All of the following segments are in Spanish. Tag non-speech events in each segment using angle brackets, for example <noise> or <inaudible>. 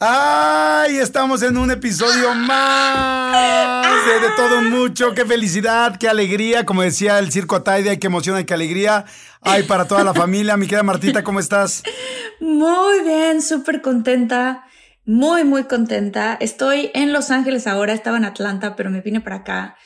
¡Ay! Estamos en un episodio más de, todo mucho. ¡Qué felicidad! ¡Qué alegría! Como decía el circo Ataide, qué emoción y qué alegría. ¡Ay, para toda la familia! Mi querida Martita, ¿cómo estás? Muy bien, súper contenta. Muy, muy contenta. Estoy en Los Ángeles ahora, estaba en Atlanta, pero me vine para acá.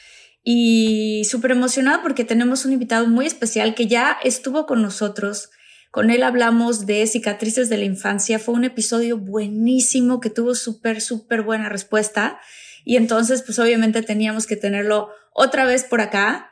Y súper emocionada porque tenemos un invitado muy especial que ya estuvo con nosotros con él hablamos de cicatrices de la infancia. Fue un episodio buenísimo que tuvo súper, súper buena respuesta. Y entonces, pues obviamente teníamos que tenerlo otra vez por acá.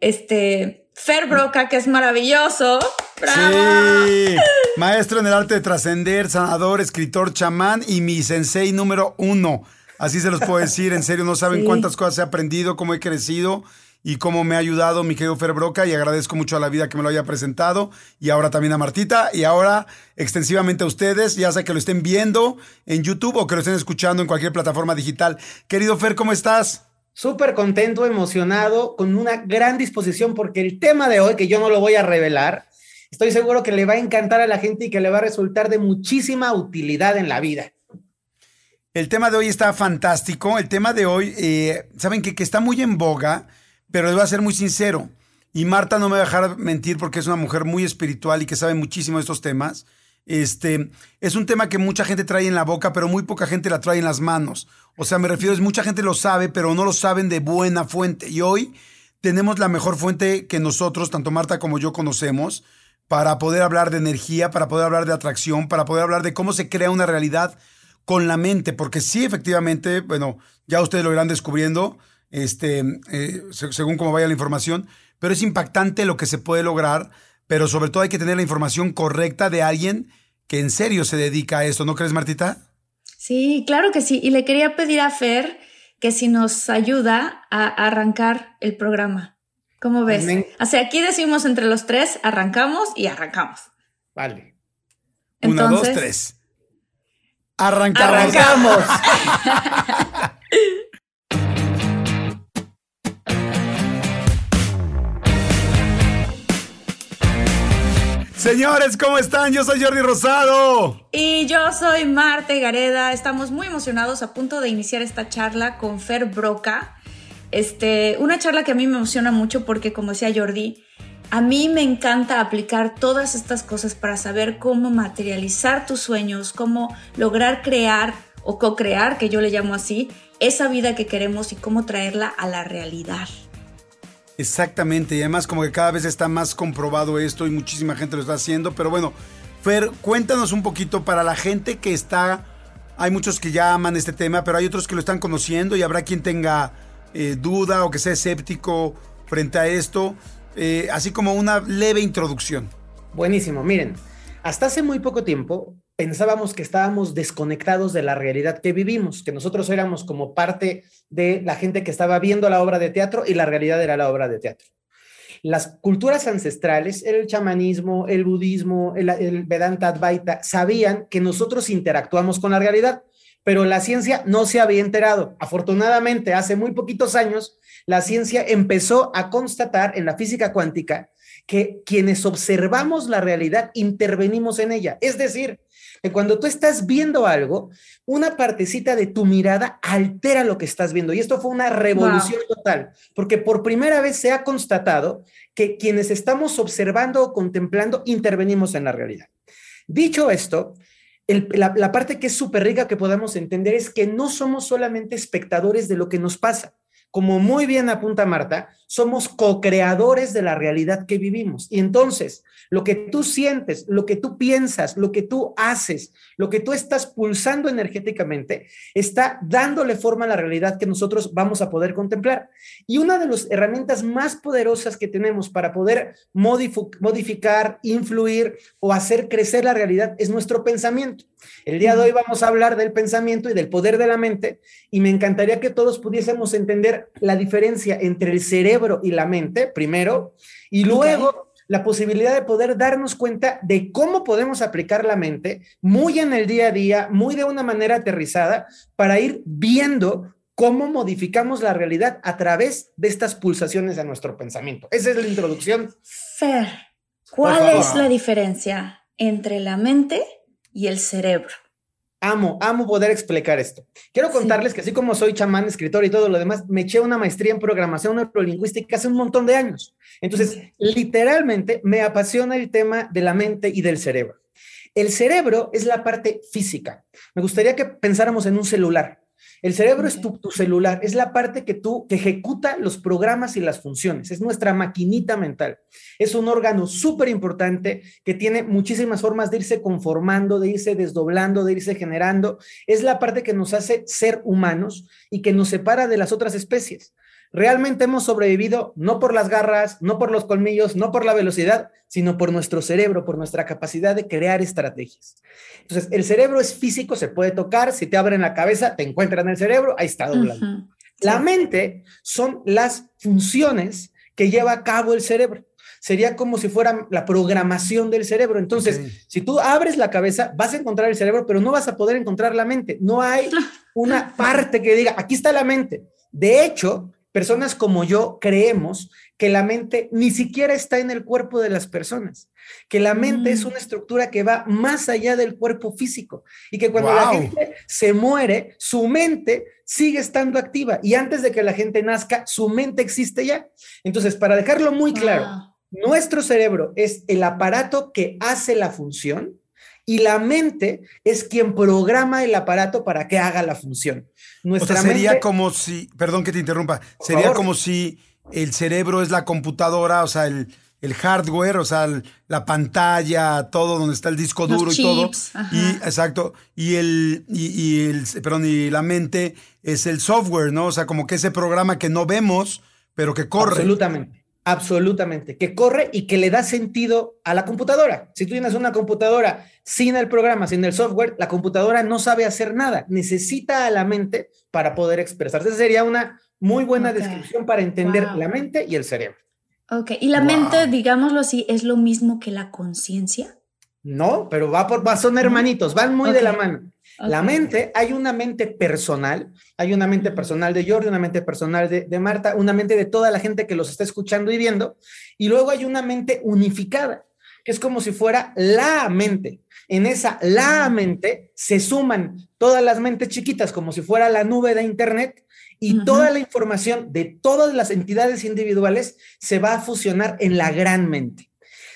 Este, Fer Broca, que es maravilloso. ¡Bravo! Sí. Maestro en el arte de trascender, sanador, escritor, chamán y mi sensei número uno. Así se los puedo decir, en serio, no saben Sí. cuántas cosas he aprendido, cómo he crecido y cómo me ha ayudado mi querido Fer Broca y agradezco mucho a la vida que me lo haya presentado y ahora también a Martita y ahora extensivamente a ustedes, ya sea que lo estén viendo en YouTube o que lo estén escuchando en cualquier plataforma digital. Querido Fer, ¿cómo estás? Súper contento, emocionado, con una gran disposición porque el tema de hoy, que yo no lo voy a revelar, estoy seguro que le va a encantar a la gente y que le va a resultar de muchísima utilidad en la vida. El tema de hoy está fantástico. El tema de hoy, eh, saben que, que está muy en boga, pero les voy a ser muy sincero. Y Marta no me va a dejar mentir porque es una mujer muy espiritual y que sabe muchísimo de estos temas. Este, es un tema que mucha gente trae en la boca, pero muy poca gente la trae en las manos. O sea, me refiero, es mucha gente lo sabe, pero no lo saben de buena fuente. Y hoy tenemos la mejor fuente que nosotros, tanto Marta como yo, conocemos, para poder hablar de energía, para poder hablar de atracción, para poder hablar de cómo se crea una realidad con la mente, porque sí, efectivamente, bueno, ya ustedes lo irán descubriendo, este, eh, se- según cómo vaya la información, pero es impactante lo que se puede lograr, pero sobre todo hay que tener la información correcta de alguien que en serio se dedica a esto, ¿no crees, Martita? Sí, claro que sí. Y le quería pedir a Fer que si nos ayuda a arrancar el programa. ¿Cómo ves? Amén. O sea, aquí decimos entre los tres, arrancamos y arrancamos. Vale. Una, dos, Entonces- tres. Arrancamos. Arrancamos. <laughs> Señores, ¿cómo están? Yo soy Jordi Rosado. Y yo soy Marte Gareda. Estamos muy emocionados a punto de iniciar esta charla con Fer Broca. Este, una charla que a mí me emociona mucho porque, como decía Jordi, a mí me encanta aplicar todas estas cosas para saber cómo materializar tus sueños, cómo lograr crear o co-crear, que yo le llamo así, esa vida que queremos y cómo traerla a la realidad. Exactamente, y además como que cada vez está más comprobado esto y muchísima gente lo está haciendo, pero bueno, Fer, cuéntanos un poquito para la gente que está, hay muchos que ya aman este tema, pero hay otros que lo están conociendo y habrá quien tenga eh, duda o que sea escéptico frente a esto, eh, así como una leve introducción. Buenísimo. Miren, hasta hace muy poco tiempo pensábamos que estábamos desconectados de la realidad que vivimos, que nosotros éramos como parte de la gente que estaba viendo la obra de teatro y la realidad era la obra de teatro. Las culturas ancestrales, el chamanismo, el budismo, el, Vedanta Advaita, sabían que nosotros interactuamos con la realidad, pero la ciencia no se había enterado. Afortunadamente, hace muy poquitos años, la ciencia empezó a constatar en la física cuántica que quienes observamos la realidad intervenimos en ella. Es decir, que cuando tú estás viendo algo, una partecita de tu mirada altera lo que estás viendo. Y esto fue una revolución wow. total, porque por primera vez se ha constatado que quienes estamos observando o contemplando intervenimos en la realidad. Dicho esto, la, la parte que es súper rica que podamos entender es que no somos solamente espectadores de lo que nos pasa como muy bien apunta Marta, somos co-creadores de la realidad que vivimos. Y entonces, lo que tú sientes, lo que tú piensas, lo que tú haces, lo que tú estás pulsando energéticamente, está dándole forma a la realidad que nosotros vamos a poder contemplar. Y una de las herramientas más poderosas que tenemos para poder modificar, influir o hacer crecer la realidad es nuestro pensamiento. El día de hoy vamos a hablar del pensamiento y del poder de la mente y me encantaría que todos pudiésemos entender la diferencia entre el cerebro y la mente, primero, y luego la posibilidad de poder darnos cuenta de cómo podemos aplicar la mente muy en el día a día, muy de una manera aterrizada, para ir viendo cómo modificamos la realidad a través de estas pulsaciones de nuestro pensamiento. Esa es la introducción. Fer, ¿cuál es la diferencia entre la mente y el cerebro. Amo, amo poder explicar esto. Quiero contarles que así como soy chamán, escritor y todo lo demás, me eché una maestría en programación neurolingüística hace un montón de años. Entonces, literalmente me apasiona el tema de la mente y del cerebro. El cerebro es la parte física. Me gustaría que pensáramos en un celular. El cerebro es tu, celular, es la parte que tú, que ejecuta los programas y las funciones, es nuestra maquinita mental. Es un órgano súper importante que tiene muchísimas formas de irse conformando, de irse desdoblando, de irse generando. Es la parte que nos hace ser humanos y que nos separa de las otras especies. Realmente hemos sobrevivido no por las garras, no por los colmillos, no por la velocidad, sino por nuestro cerebro, por nuestra capacidad de crear estrategias. Entonces, el cerebro es físico, se puede tocar, si te abren la cabeza, te encuentran en el cerebro, ahí está doblando. La mente son las funciones que lleva a cabo el cerebro. Sería como si fuera la programación del cerebro. Entonces, si tú abres la cabeza, vas a encontrar el cerebro, pero no vas a poder encontrar la mente. No hay <laughs> una parte que diga, aquí está la mente. De hecho, personas como yo creemos que la mente ni siquiera está en el cuerpo de las personas, que la mente es mm. una estructura que va más allá del cuerpo físico y que cuando la gente se muere, su mente sigue estando activa y antes de que la gente nazca, su mente existe ya. Entonces, para dejarlo muy claro, nuestro cerebro es el aparato que hace la función y la mente es quien programa el aparato para que haga la función. Nuestra o sea, sería como si, perdón que te interrumpa, sería como si el cerebro es la computadora, o sea, el, hardware, o sea, la pantalla, todo donde está el disco duro y todo. Y exacto. Y el, y, el, perdón, y la mente es el software, ¿no? O sea, como que ese programa que no vemos, pero que corre. Absolutamente. Absolutamente, que corre y que le da sentido a la computadora. Si tú tienes una computadora sin el programa, sin el software, la computadora no sabe hacer nada, necesita a la mente para poder expresarse. Esa sería una muy buena descripción para entender la mente y el cerebro. Ok, y la mente, digámoslo así, es lo mismo que la conciencia. No, pero va por, son hermanitos, van muy de la mano. La mente, hay una mente personal, hay una mente personal de Jordi, una mente personal de, de, Marta, una mente de toda la gente que los está escuchando y viendo, y luego hay una mente unificada, que es como si fuera la mente. En esa la mente se suman todas las mentes chiquitas, como si fuera la nube de Internet, y toda la información de todas las entidades individuales se va a fusionar en la gran mente.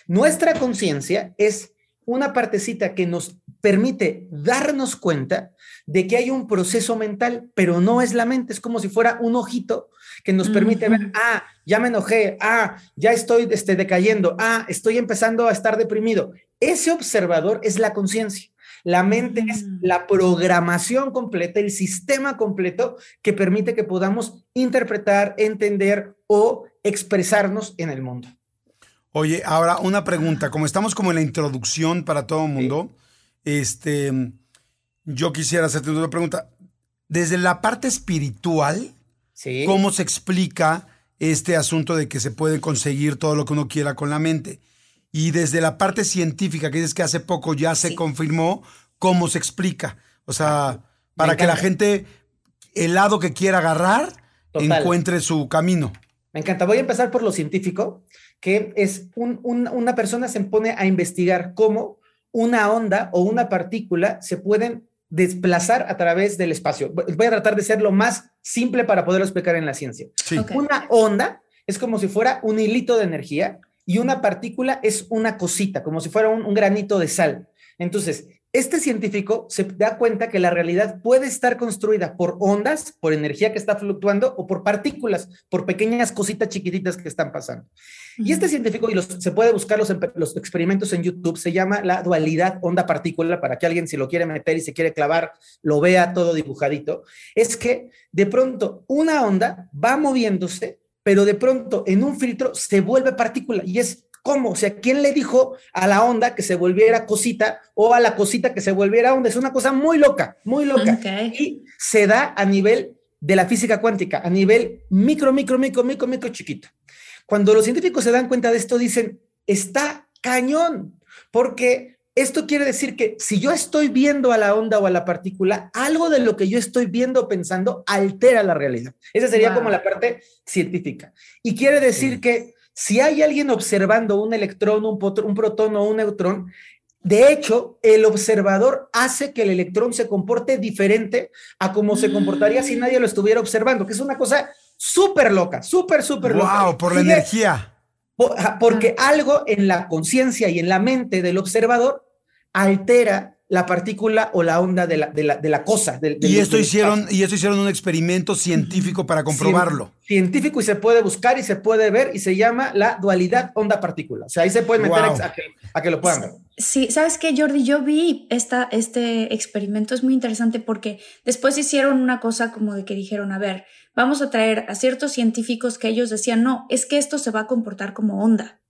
Nuestra conciencia es una partecita que nos permite darnos cuenta de que hay un proceso mental, pero no es la mente, es como si fuera un ojito que nos permite ver, ah, ya me enojé, ah, ya estoy este, decayendo, ah, estoy empezando a estar deprimido. Ese observador es la conciencia. La mente es la programación completa, el sistema completo que permite que podamos interpretar, entender o expresarnos en el mundo. Oye, ahora una pregunta. Como estamos como en la introducción para todo el mundo, este, yo quisiera hacerte una pregunta. Desde la parte espiritual, ¿cómo se explica este asunto de que se puede conseguir todo lo que uno quiera con la mente? Y desde la parte científica, que dices que hace poco ya se confirmó, ¿cómo se explica? O sea, para que la gente, el lado que quiera agarrar, encuentre su camino. Me encanta. Voy a empezar por lo científico que es una persona se pone a investigar cómo una onda o una partícula se pueden desplazar a través del espacio. Voy a tratar de ser lo más simple para poderlo explicar en la ciencia. Una onda es como si fuera un hilito de energía y una partícula es una cosita, como si fuera un, granito de sal. Entonces, este científico se da cuenta que la realidad puede estar construida por ondas, por energía que está fluctuando o por partículas, por pequeñas cositas chiquititas que están pasando. Y este científico, y se puede buscar los, los, experimentos en YouTube, se llama la dualidad onda-partícula, para que alguien si lo quiere meter y se quiere clavar, lo vea todo dibujadito, es que de pronto una onda va moviéndose, pero de pronto en un filtro se vuelve partícula y es ¿Cómo? O sea, ¿quién le dijo a la onda que se volviera cosita o a la cosita que se volviera onda? Es una cosa muy loca, muy loca. Y se da a nivel de la física cuántica, a nivel micro, micro, micro, micro, micro chiquito. Cuando los científicos se dan cuenta de esto, dicen, está cañón, porque esto quiere decir que si yo estoy viendo a la onda o a la partícula, algo de lo que yo estoy viendo o pensando altera la realidad. Esa sería como la parte científica. Y quiere decir que si hay alguien observando un electrón, un, protón o un neutrón, de hecho, el observador hace que el electrón se comporte diferente a como se comportaría si nadie lo estuviera observando, que es una cosa súper loca, súper, súper loca. ¡Wow! Por la energía. porque algo en la conciencia y en la mente del observador altera la partícula o la onda de la, de la, de la cosa. y, esto hicieron, y esto hicieron un experimento científico para comprobarlo. Científico y se puede buscar y se puede ver y se llama la dualidad onda-partícula. O sea, ahí se puede meter a, que, lo puedan ver. Sí, ¿sabes qué, Jordi? Yo vi esta, este experimento, es muy interesante porque después hicieron una cosa como de que dijeron, a ver, vamos a traer a ciertos científicos que ellos decían, no, es que esto se va a comportar como onda.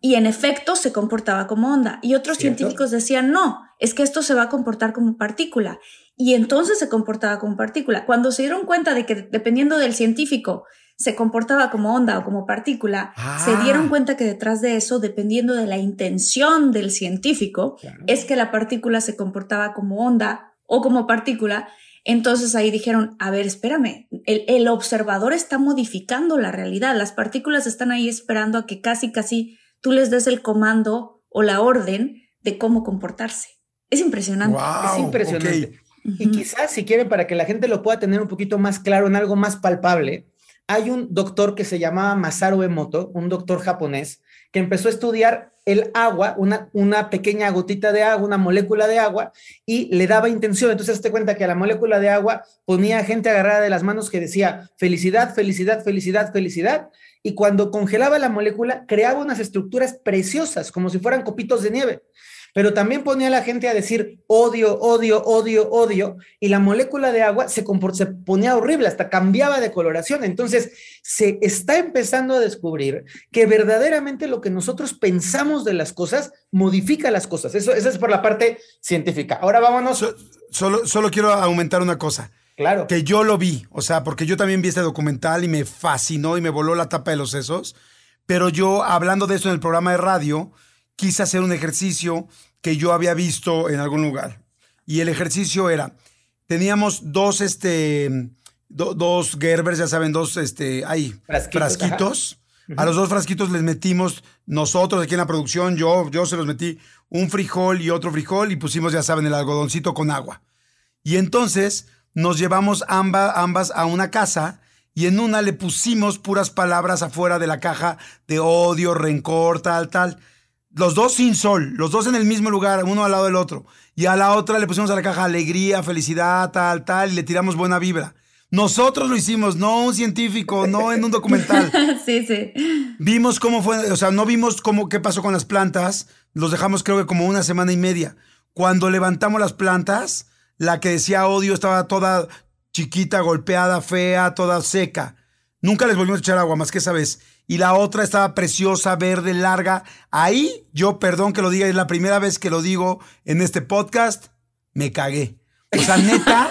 Y en efecto se comportaba como onda. Y otros científicos decían, no, es que esto se va a comportar como partícula. Y entonces se comportaba como partícula. Cuando se dieron cuenta de que dependiendo del científico se comportaba como onda o como partícula, se ah. dieron cuenta que detrás de eso, dependiendo de la intención del científico, es que la partícula se comportaba como onda o como partícula. Entonces ahí dijeron, a ver, espérame, el, el, observador está modificando la realidad, las partículas están ahí esperando a que casi, casi tú les des el comando o la orden de cómo comportarse. Es impresionante. es impresionante. Y quizás, si quieren, para que la gente lo pueda tener un poquito más claro, en algo más palpable, hay un doctor que se llamaba Masaru Emoto, un doctor japonés, que empezó a estudiar el agua, una, una pequeña gotita de agua, una molécula de agua, y le daba intención. Entonces, te cuenta que a la molécula de agua ponía gente agarrada de las manos que decía felicidad, felicidad, felicidad, felicidad. Y cuando congelaba la molécula, creaba unas estructuras preciosas, como si fueran copitos de nieve pero también ponía a la gente a decir odio, odio, odio, odio, y la molécula de agua se, se ponía horrible, hasta cambiaba de coloración. Entonces, se está empezando a descubrir que verdaderamente lo que nosotros pensamos de las cosas modifica las cosas. Eso, es por la parte científica. Ahora vámonos. solo, solo quiero aumentar una cosa. Claro. Que yo lo vi, o sea, porque yo también vi este documental y me fascinó y me voló la tapa de los sesos. Pero yo, hablando de eso en el programa de radio, quise hacer un ejercicio que yo había visto en algún lugar. Y el ejercicio era, teníamos dos, este, dos Gerbers, ya saben, dos, este, ahí, frasquitos. A los dos frasquitos les metimos nosotros aquí en la producción, yo, yo se los metí un frijol y otro frijol y pusimos, ya saben, el algodoncito con agua. Y entonces nos llevamos ambas a una casa y en una le pusimos puras palabras afuera de la caja de odio, rencor, tal, tal los dos sin sol, los dos en el mismo lugar, uno al lado del otro. Y a la otra le pusimos a la caja alegría, felicidad, tal, tal, y le tiramos buena vibra. Nosotros lo hicimos, no un científico, no en un documental. <laughs> sí, sí. Vimos cómo fue, o sea, no vimos cómo qué pasó con las plantas, los dejamos creo que como una semana y media. Cuando levantamos las plantas, la que decía odio estaba toda chiquita, golpeada, fea, toda seca. Nunca les volvimos a echar agua, más que esa vez y la otra estaba preciosa, verde, larga. Ahí, yo, perdón que lo diga, es la primera vez que lo digo en este podcast, me cagué. O sea, neta,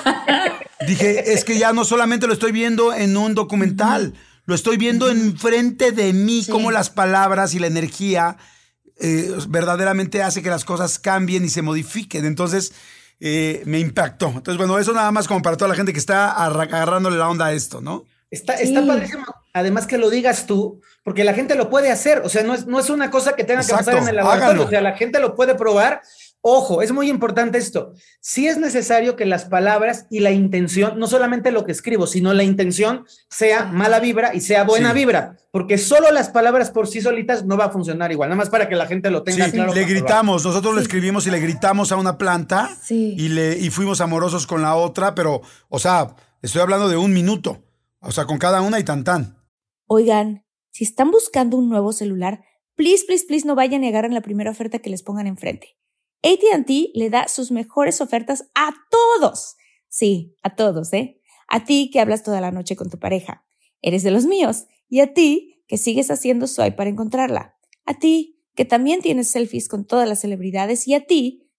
<laughs> dije, es que ya no solamente lo estoy viendo en un documental, lo estoy viendo enfrente de mí, como las palabras y la energía eh, verdaderamente hace que las cosas cambien y se modifiquen. Entonces, eh, me impactó. Entonces, bueno, eso nada más como para toda la gente que está agarrándole la onda a esto, ¿no? Está, está padrísimo. Además que lo digas tú, porque la gente lo puede hacer. O sea, no es, no es una cosa que tenga que pasar en el laboratorio. O sea, la gente lo puede probar Ojo, es muy importante esto. Sí es necesario que las palabras y la intención, no solamente lo que escribo, sino la intención sea mala vibra y sea buena vibra, porque solo las palabras por sí solitas no va a funcionar igual, nada más para que la gente lo tenga sí, Le gritamos, nosotros lo escribimos y le gritamos a una planta y, le, y fuimos amorosos con la otra, pero, o sea, estoy hablando de un minuto, o sea, con cada una y tan tan. Oigan, si están buscando un nuevo celular, please, please, please no vayan a negar en la primera oferta que les pongan enfrente. ATT le da sus mejores ofertas a todos. Sí, a todos, ¿eh? A ti que hablas toda la noche con tu pareja. Eres de los míos. Y a ti que sigues haciendo swipe para encontrarla. A ti que también tienes selfies con todas las celebridades. Y a ti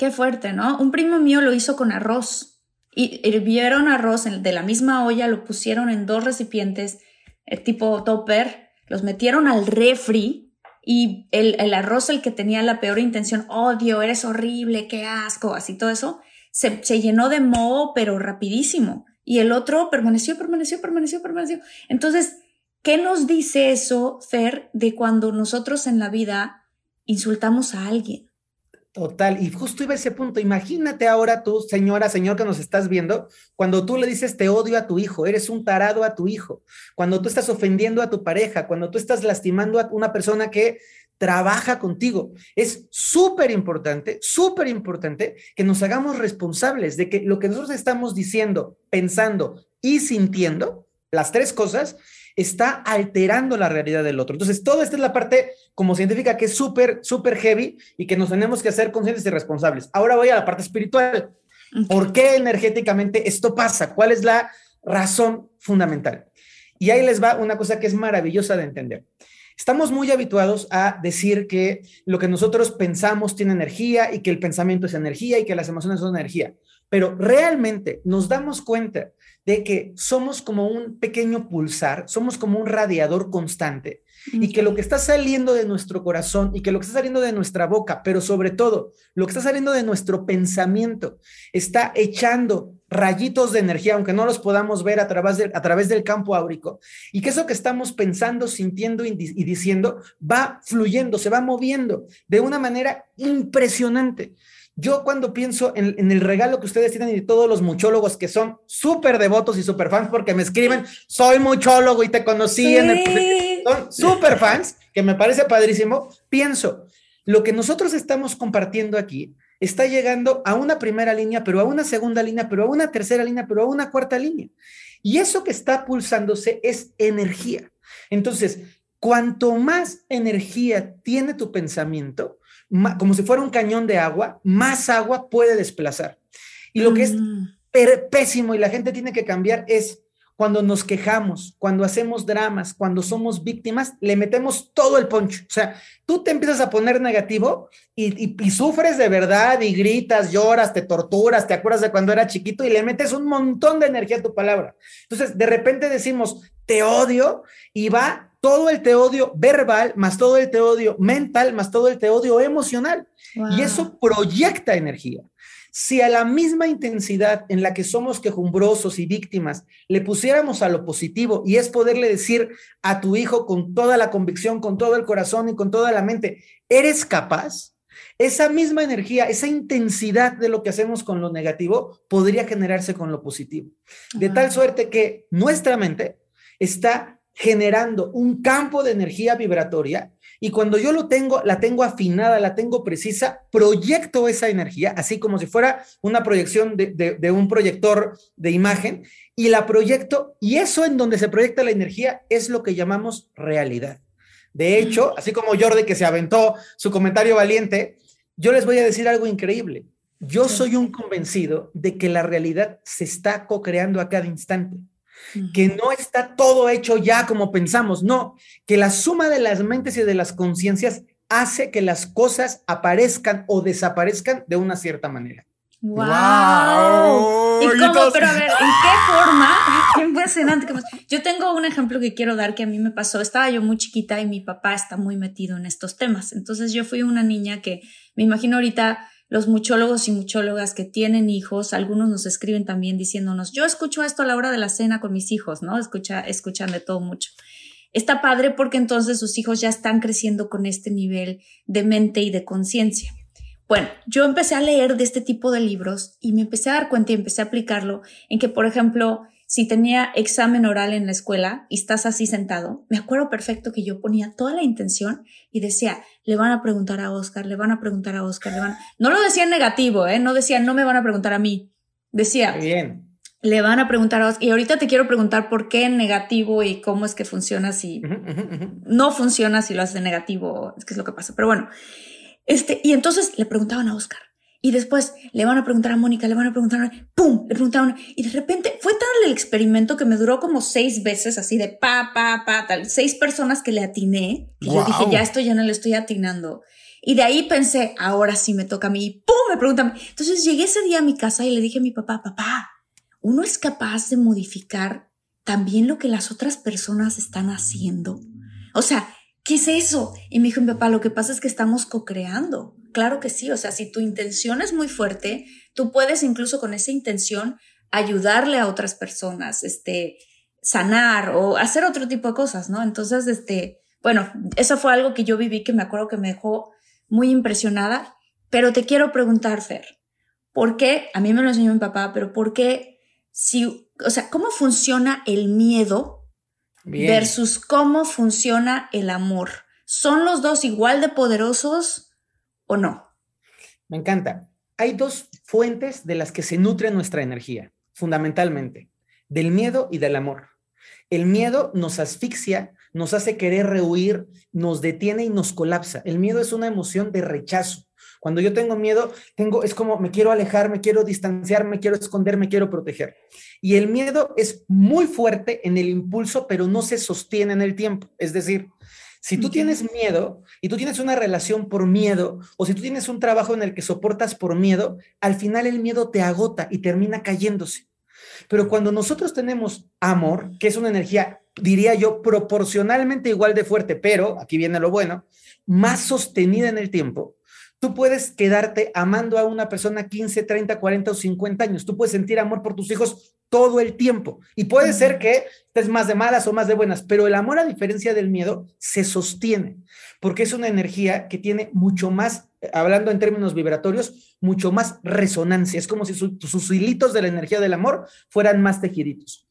Qué fuerte, ¿no? Un primo mío lo hizo con arroz. Y hirvieron arroz de la misma olla, lo pusieron en dos recipientes eh, tipo topper, los metieron al refri y el, arroz, el que tenía la peor intención, odio, eres horrible, qué asco, así todo eso, se llenó de moho, pero rapidísimo. Y el otro permaneció, permaneció, permaneció, permaneció. Entonces, ¿qué nos dice eso, Fer, de cuando nosotros en la vida insultamos a alguien? Total, y justo iba a ese punto. Imagínate ahora tú, señora, señor que nos estás viendo, cuando tú le dices te odio a tu hijo, eres un tarado a tu hijo, cuando tú estás ofendiendo a tu pareja, cuando tú estás lastimando a una persona que trabaja contigo. Es súper importante, súper importante que nos hagamos responsables de que lo que nosotros estamos diciendo, pensando y sintiendo, las tres cosas, está alterando la realidad del otro. Entonces, toda esta es la parte como científica que es súper, súper heavy y que nos tenemos que hacer conscientes y responsables. Ahora voy a la parte espiritual. ¿Por qué energéticamente esto pasa? ¿Cuál es la razón fundamental? Y ahí les va una cosa que es maravillosa de entender. Estamos muy habituados a decir que lo que nosotros pensamos tiene energía y que el pensamiento es energía y que las emociones son energía, pero realmente nos damos cuenta de que somos como un pequeño pulsar, somos como un radiador constante y que lo que está saliendo de nuestro corazón y que lo que está saliendo de nuestra boca, pero sobre todo lo que está saliendo de nuestro pensamiento, está echando rayitos de energía, aunque no los podamos ver a través, de, a través del campo áurico, y que eso que estamos pensando, sintiendo y, y diciendo va fluyendo, se va moviendo de una manera impresionante. Yo cuando pienso en, el regalo que ustedes tienen y todos los muchólogos que son súper devotos y súper fans porque me escriben, soy muchólogo y te conocí en el... <laughs> Son súper fans, que me parece padrísimo. Pienso, lo que nosotros estamos compartiendo aquí está llegando a una primera línea, pero a una segunda línea, pero a una tercera línea, pero a una cuarta línea. Y eso que está pulsándose es energía. Entonces, cuanto más energía tiene tu pensamiento, como si fuera un cañón de agua, más agua puede desplazar. Y lo que es mm. pésimo y la gente tiene que cambiar es cuando nos quejamos, cuando hacemos dramas, cuando somos víctimas, le metemos todo el poncho. O sea, tú te empiezas a poner negativo y, y, sufres de verdad y gritas, lloras, te torturas, te acuerdas de cuando era chiquito y le metes un montón de energía a tu palabra. Entonces, de repente decimos, te odio y va todo el teodio verbal, más todo el teodio mental, más todo el teodio emocional. Y eso proyecta energía. Si a la misma intensidad en la que somos quejumbrosos y víctimas le pusiéramos a lo positivo y es poderle decir a tu hijo con toda la convicción, con todo el corazón y con toda la mente, eres capaz, esa misma energía, esa intensidad de lo que hacemos con lo negativo podría generarse con lo positivo. De tal suerte que nuestra mente está generando un campo de energía vibratoria Y cuando yo lo tengo, la tengo afinada, la tengo precisa, proyecto esa energía, así como si fuera una proyección de, un proyector de imagen, y la proyecto, y eso en donde se proyecta la energía es lo que llamamos realidad. De hecho, así como Jordi que se aventó su comentario valiente, yo les voy a decir algo increíble. Yo soy un convencido de que la realidad se está co-creando a cada instante que no está todo hecho ya como pensamos, no, que la suma de las mentes y de las conciencias hace que las cosas aparezcan o desaparezcan de una cierta manera. ¡Wow! ¿Y cómo? Pero a ver, ¿en qué forma? Qué impresionante. Yo tengo un ejemplo que quiero dar que a mí me pasó. Estaba yo muy chiquita y mi papá está muy metido en estos temas. Entonces yo fui una niña que me imagino ahorita los muchólogos y muchólogas que tienen hijos, algunos nos escriben también diciéndonos, yo escucho esto a la hora de la cena con mis hijos, ¿no? Escucha, escuchan de todo mucho. Está padre porque entonces sus hijos ya están creciendo con este nivel de mente y de conciencia. Bueno, yo empecé a leer de este tipo de libros y me empecé a dar cuenta y empecé a aplicarlo en que, por ejemplo, si tenía examen oral en la escuela y estás así sentado, me acuerdo perfecto que yo ponía toda la intención y decía, le van a preguntar a Oscar, le van a preguntar a Oscar, le van... No lo decía en negativo, ¿eh? No decía, no me van a preguntar a mí. Decía, bien. le van a preguntar a Oscar. Y ahorita te quiero preguntar por qué en negativo y cómo es que funciona si no funciona si lo haces en negativo, es que es lo que pasa. Pero bueno, este, y entonces le preguntaban a Oscar. Y después le van a preguntar a Mónica, le van a preguntar a ¡pum! Le preguntaron. Y de repente fue tal el experimento que me duró como seis veces, así de pa, pa, pa, tal. Seis personas que le atiné. Y yo dije, ya esto ya no le estoy atinando. Y de ahí pensé, ahora sí me toca a mí. Y ¡pum! Me preguntan. Entonces llegué ese día a mi casa y le dije a mi papá, papá, uno es capaz de modificar también lo que las otras personas están haciendo. O sea, ¿qué es eso? Y me dijo mi papá, lo que pasa es que estamos co-creando. Claro que sí, o sea, si tu intención es muy fuerte, tú puedes incluso con esa intención ayudarle a otras personas, este, sanar o hacer otro tipo de cosas, ¿no? Entonces, este, bueno, eso fue algo que yo viví que me acuerdo que me dejó muy impresionada, pero te quiero preguntar, Fer, ¿por qué? A mí me lo enseñó mi papá, pero ¿por qué si, o sea, cómo funciona el miedo versus cómo funciona el amor? ¿Son los dos igual de poderosos? o no? Me encanta. Hay dos fuentes de las que se nutre nuestra energía, fundamentalmente, del miedo y del amor. El miedo nos asfixia, nos hace querer rehuir, nos detiene y nos colapsa. El miedo es una emoción de rechazo. Cuando yo tengo miedo, tengo es como me quiero alejar, me quiero distanciar, me quiero esconder, me quiero proteger. Y el miedo es muy fuerte en el impulso, pero no se sostiene en el tiempo. Es decir, si tú tienes miedo y tú tienes una relación por miedo, o si tú tienes un trabajo en el que soportas por miedo, al final el miedo te agota y termina cayéndose. Pero cuando nosotros tenemos amor, que es una energía, diría yo, proporcionalmente igual de fuerte, pero, aquí viene lo bueno, más sostenida en el tiempo, Tú puedes quedarte amando a una persona 15, 30, 40 o 50 años. Tú puedes sentir amor por tus hijos todo el tiempo. Y puede ser que estés más de malas o más de buenas, pero el amor, a diferencia del miedo, se sostiene, porque es una energía que tiene mucho más, hablando en términos vibratorios, mucho más resonancia. Es como si sus hilitos de la energía del amor fueran más tejiditos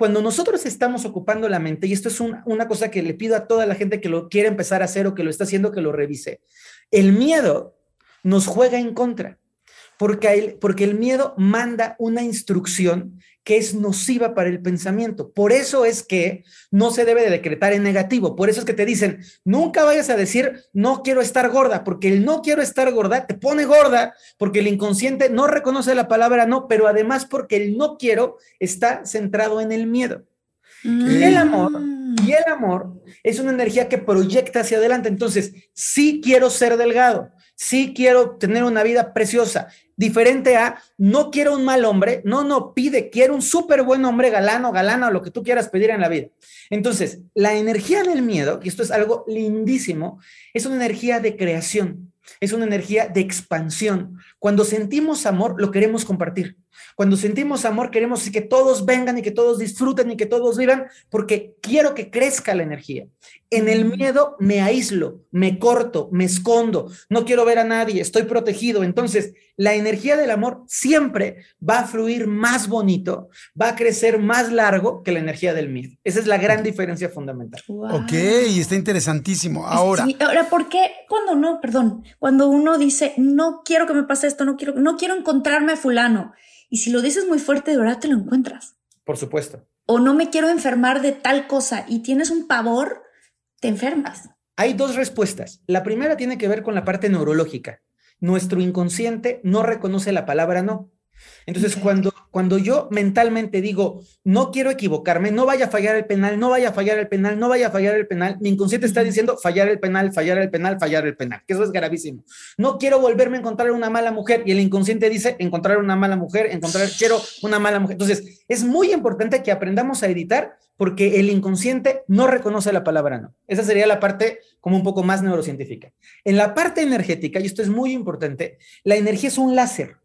cuando nosotros estamos ocupando la mente, y esto es una cosa que le pido a toda la gente que lo quiere empezar a hacer o que lo está haciendo, que lo revise, el miedo nos juega en contra, porque el, miedo manda una instrucción que es nociva para el pensamiento. Por eso es que no se debe de decretar en negativo. Por eso es que te dicen, nunca vayas a decir, no quiero estar gorda, porque el no quiero estar gorda te pone gorda, porque el inconsciente no reconoce la palabra no, pero además porque el no quiero está centrado en el miedo. Y el amor, y el amor es una energía que proyecta hacia adelante. Entonces, sí quiero ser delgado, sí quiero tener una vida preciosa, diferente a no quiero un mal hombre, no, no, pide, quiero un súper buen hombre, galano, galana, lo que tú quieras pedir en la vida. Entonces, la energía del miedo, y esto es algo lindísimo, es una energía de creación, es una energía de expansión. Cuando sentimos amor, lo queremos compartir. Cuando sentimos amor, queremos que todos vengan y que todos disfruten y que todos vivan, porque quiero que crezca la energía. En el miedo me aíslo, me corto, me escondo, no quiero ver a nadie, estoy protegido. Entonces, la energía del amor siempre va a fluir más bonito, va a crecer más largo que la energía del miedo. Esa es la gran diferencia fundamental. Ok, está interesantísimo. Ahora. ahora, ¿por qué cuando no, perdón, cuando uno dice, no quiero que me pase esto, no quiero, no quiero encontrarme a fulano? Y si lo dices muy fuerte, de verdad te lo encuentras. Por supuesto. O no me quiero enfermar de tal cosa y tienes un pavor, te enfermas. Hay dos respuestas. La primera tiene que ver con la parte neurológica. Nuestro inconsciente no reconoce la palabra no. Entonces, cuando, cuando yo mentalmente digo, no quiero equivocarme, no vaya a fallar el penal, no vaya a fallar el penal, no vaya a fallar el penal, mi inconsciente está diciendo fallar el penal, fallar el penal, fallar el penal, que eso es gravísimo. No quiero volverme a encontrar una mala mujer y el inconsciente dice encontrar una mala mujer, encontrar, quiero una mala mujer. Entonces, es muy importante que aprendamos a editar porque el inconsciente no reconoce la palabra no. Esa sería la parte como un poco más neurocientífica. En la parte energética, y esto es muy importante, la energía es un láser.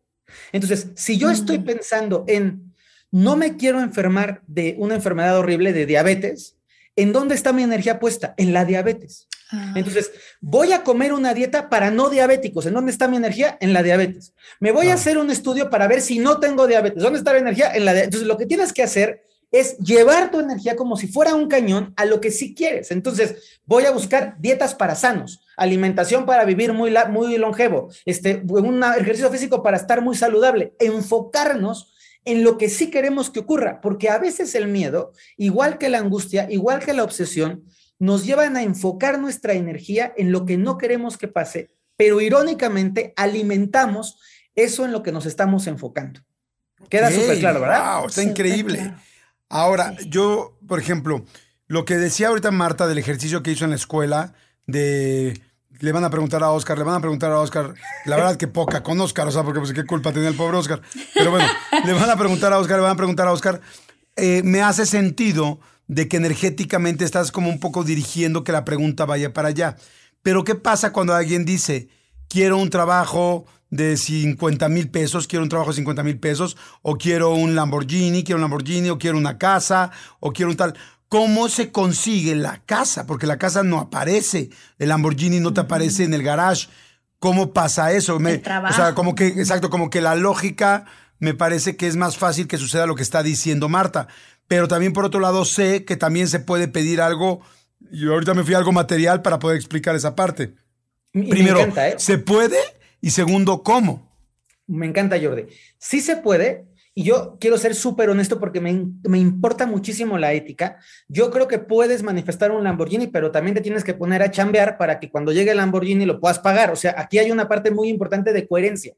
Entonces, si yo estoy pensando en no me quiero enfermar de una enfermedad horrible de diabetes, ¿en dónde está mi energía puesta? En la diabetes. Ah. Entonces, voy a comer una dieta para no diabéticos. ¿En dónde está mi energía? En la diabetes. Me voy a ah. hacer un estudio para ver si no tengo diabetes. ¿Dónde está la energía? En la diabetes. Entonces, lo que tienes que hacer es llevar tu energía como si fuera un cañón a lo que sí quieres. Entonces, voy a buscar dietas para sanos, alimentación para vivir muy, muy longevo, este, un ejercicio físico para estar muy saludable, enfocarnos en lo que sí queremos que ocurra, porque a veces el miedo, igual que la angustia, igual que la obsesión, nos llevan a enfocar nuestra energía en lo que no queremos que pase, pero irónicamente alimentamos eso en lo que nos estamos enfocando. Queda súper claro, ¿verdad? Wow, está increíble. Ahora, yo, por ejemplo, lo que decía ahorita Marta del ejercicio que hizo en la escuela, de le van a preguntar a Oscar, le van a preguntar a Oscar, la verdad que poca con Oscar, o sea, porque pues qué culpa tenía el pobre Oscar. Pero bueno, le van a preguntar a Oscar, le van a preguntar a Oscar. Eh, me hace sentido de que energéticamente estás como un poco dirigiendo que la pregunta vaya para allá. Pero ¿qué pasa cuando alguien dice, quiero un trabajo de 50 mil pesos, quiero un trabajo de 50 mil pesos, o quiero un Lamborghini, quiero un Lamborghini, o quiero una casa, o quiero un tal. ¿Cómo se consigue la casa? Porque la casa no aparece, el Lamborghini no te aparece en el garage. ¿Cómo pasa eso? Me, o sea, como que, exacto, como que la lógica me parece que es más fácil que suceda lo que está diciendo Marta. Pero también por otro lado sé que también se puede pedir algo, y ahorita me fui a algo material para poder explicar esa parte. Primero, ¿eh? ¿se puede? Y segundo, ¿cómo? Me encanta, Jordi. Sí se puede, y yo quiero ser súper honesto porque me, me, importa muchísimo la ética. Yo creo que puedes manifestar un Lamborghini, pero también te tienes que poner a chambear para que cuando llegue el Lamborghini lo puedas pagar. O sea, aquí hay una parte muy importante de coherencia.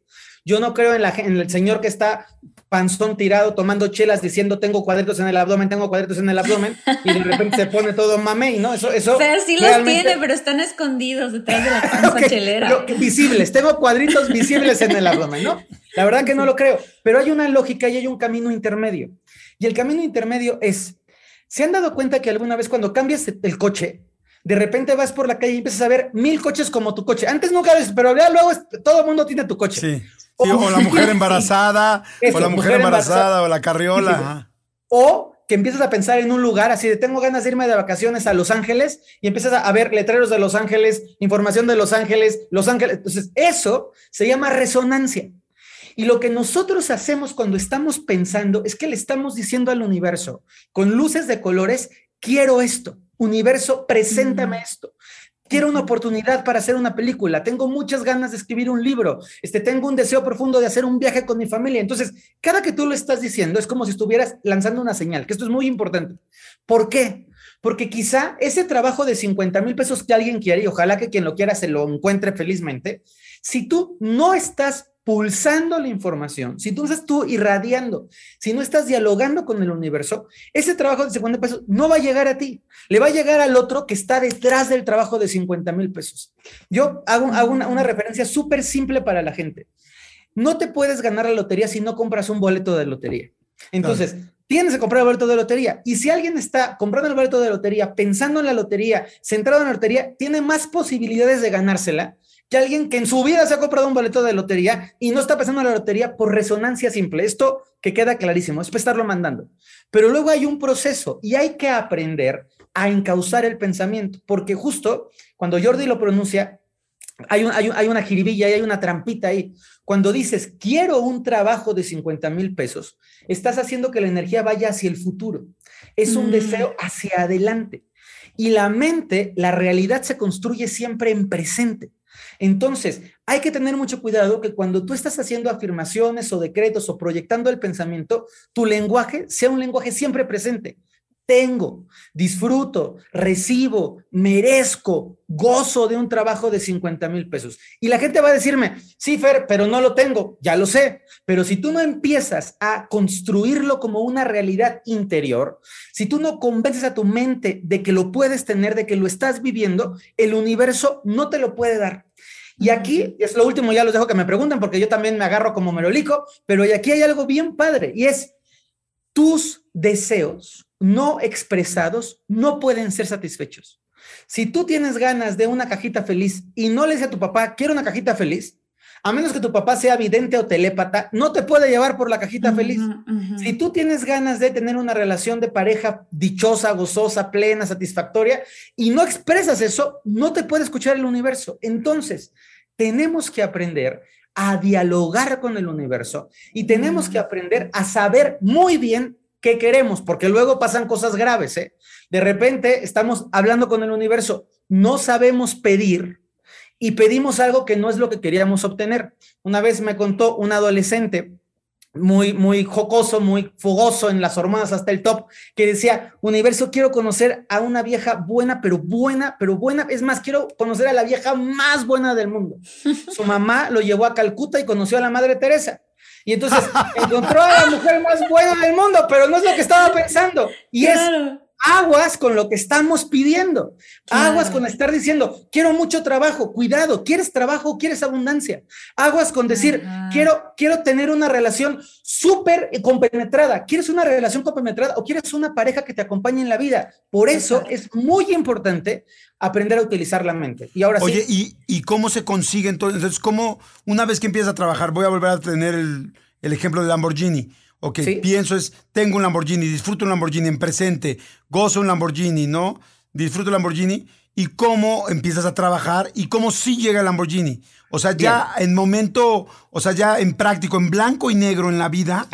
Yo no creo en, la, en el señor que está panzón tirado tomando chelas diciendo tengo cuadritos en el abdomen, tengo cuadritos en el abdomen y de repente se pone todo mamey, ¿no? Eso, eso. O sea, sí los tiene, pero están escondidos detrás de la panza <laughs> chelera. visibles, tengo cuadritos visibles en el abdomen, ¿no? La verdad que no lo creo, pero hay una lógica y hay un camino intermedio. Y el camino intermedio es, ¿se han dado cuenta que alguna vez cuando cambias el coche, de repente vas por la calle y empiezas a ver mil coches como tu coche? Antes nunca ves, pero luego todo el mundo tiene tu coche. Sí. O la mujer embarazada, o la mujer, embarazada, o la carriola. O que empiezas a pensar en un lugar así de tengo ganas de irme de vacaciones a Los Ángeles y empiezas a ver letreros de Los Ángeles, información de Los Ángeles, Los Ángeles. Entonces, eso se llama resonancia. Y lo que nosotros hacemos cuando estamos pensando es que le estamos diciendo al universo, con luces de colores, quiero esto. Universo, preséntame esto. Quiero una oportunidad para hacer una película. Tengo muchas ganas de escribir un libro. Este, tengo un deseo profundo de hacer un viaje con mi familia. Entonces, cada que tú lo estás diciendo es como si estuvieras lanzando una señal, que esto es muy importante. ¿Por qué? Porque quizá ese trabajo de 50 mil pesos que alguien quiere, y ojalá que quien lo quiera se lo encuentre felizmente, si tú no estás pulsando la información, si tú estás tú irradiando, si no estás dialogando con el universo, ese trabajo de 50 pesos no va a llegar a ti, le va a llegar al otro que está detrás del trabajo de 50 mil pesos. Yo hago, una, referencia súper simple para la gente. No te puedes ganar la lotería si no compras un boleto de lotería. Entonces, tienes que comprar el boleto de lotería. Y si alguien está comprando el boleto de lotería, pensando en la lotería, centrado en la lotería, tiene más posibilidades de ganársela que alguien que en su vida se ha comprado un boleto de lotería y no está pensando en la lotería por resonancia simple. Esto que queda clarísimo, es para estarlo mandando. Pero luego hay un proceso y hay que aprender a encauzar el pensamiento, porque justo cuando Jordi lo pronuncia, hay, hay, una jiribilla y hay una trampita ahí. Cuando dices, quiero un trabajo de 50 mil pesos, estás haciendo que la energía vaya hacia el futuro. Es un mm. deseo hacia adelante. Y la mente, la realidad se construye siempre en presente. Entonces, hay que tener mucho cuidado que cuando tú estás haciendo afirmaciones o decretos o proyectando el pensamiento, tu lenguaje sea un lenguaje siempre presente tengo, disfruto, recibo, merezco, gozo de un trabajo de 50 mil pesos. Y la gente va a decirme, sí, Fer, pero no lo tengo, ya lo sé. Pero si tú no empiezas a construirlo como una realidad interior, si tú no convences a tu mente de que lo puedes tener, de que lo estás viviendo, el universo no te lo puede dar. Y aquí es lo último, ya los dejo que me pregunten, porque yo también me agarro como merolico, pero aquí hay algo bien padre y es tus deseos no expresados no pueden ser satisfechos. Si tú tienes ganas de una cajita feliz y no le dices a tu papá, quiero una cajita feliz, a menos que tu papá sea vidente o telépata, no te puede llevar por la cajita feliz. Si tú tienes ganas de tener una relación de pareja dichosa, gozosa, plena, satisfactoria, y no expresas eso, no te puede escuchar el universo. Entonces, tenemos que aprender a dialogar con el universo y tenemos que aprender a saber muy bien qué queremos, porque luego pasan cosas graves. ¿eh? De repente estamos hablando con el universo, no sabemos pedir y pedimos algo que no es lo que queríamos obtener. Una vez me contó un adolescente muy, muy jocoso, muy fogoso en las hormonas hasta el top, que decía, universo, quiero conocer a una vieja buena, pero buena, pero buena. Es más, quiero conocer a la vieja más buena del mundo. <laughs> Su mamá lo llevó a Calcuta y conoció a la Madre Teresa. Y entonces encontró a la mujer más buena del mundo, pero no es lo que estaba pensando. Y es aguas con lo que estamos pidiendo. Aguas con estar diciendo, quiero mucho trabajo, cuidado, ¿quieres trabajo o quieres abundancia? Aguas con decir, quiero, quiero tener una relación súper compenetrada. ¿Quieres una relación compenetrada o quieres una pareja que te acompañe en la vida? Por eso es muy importante aprender a utilizar la mente. Y ahora Oye, ¿y, ¿y cómo se consigue entonces? Entonces, ¿cómo una vez que empiezas a trabajar, voy a volver a tener el, el ejemplo de Lamborghini? Ok, pienso es, tengo un Lamborghini, disfruto un Lamborghini en presente, gozo un Lamborghini, ¿no? Disfruto un Lamborghini. ¿Y cómo empiezas a trabajar y cómo sí llega el Lamborghini? O sea, ya en momento, o sea, ya en práctico, en blanco y negro en la vida,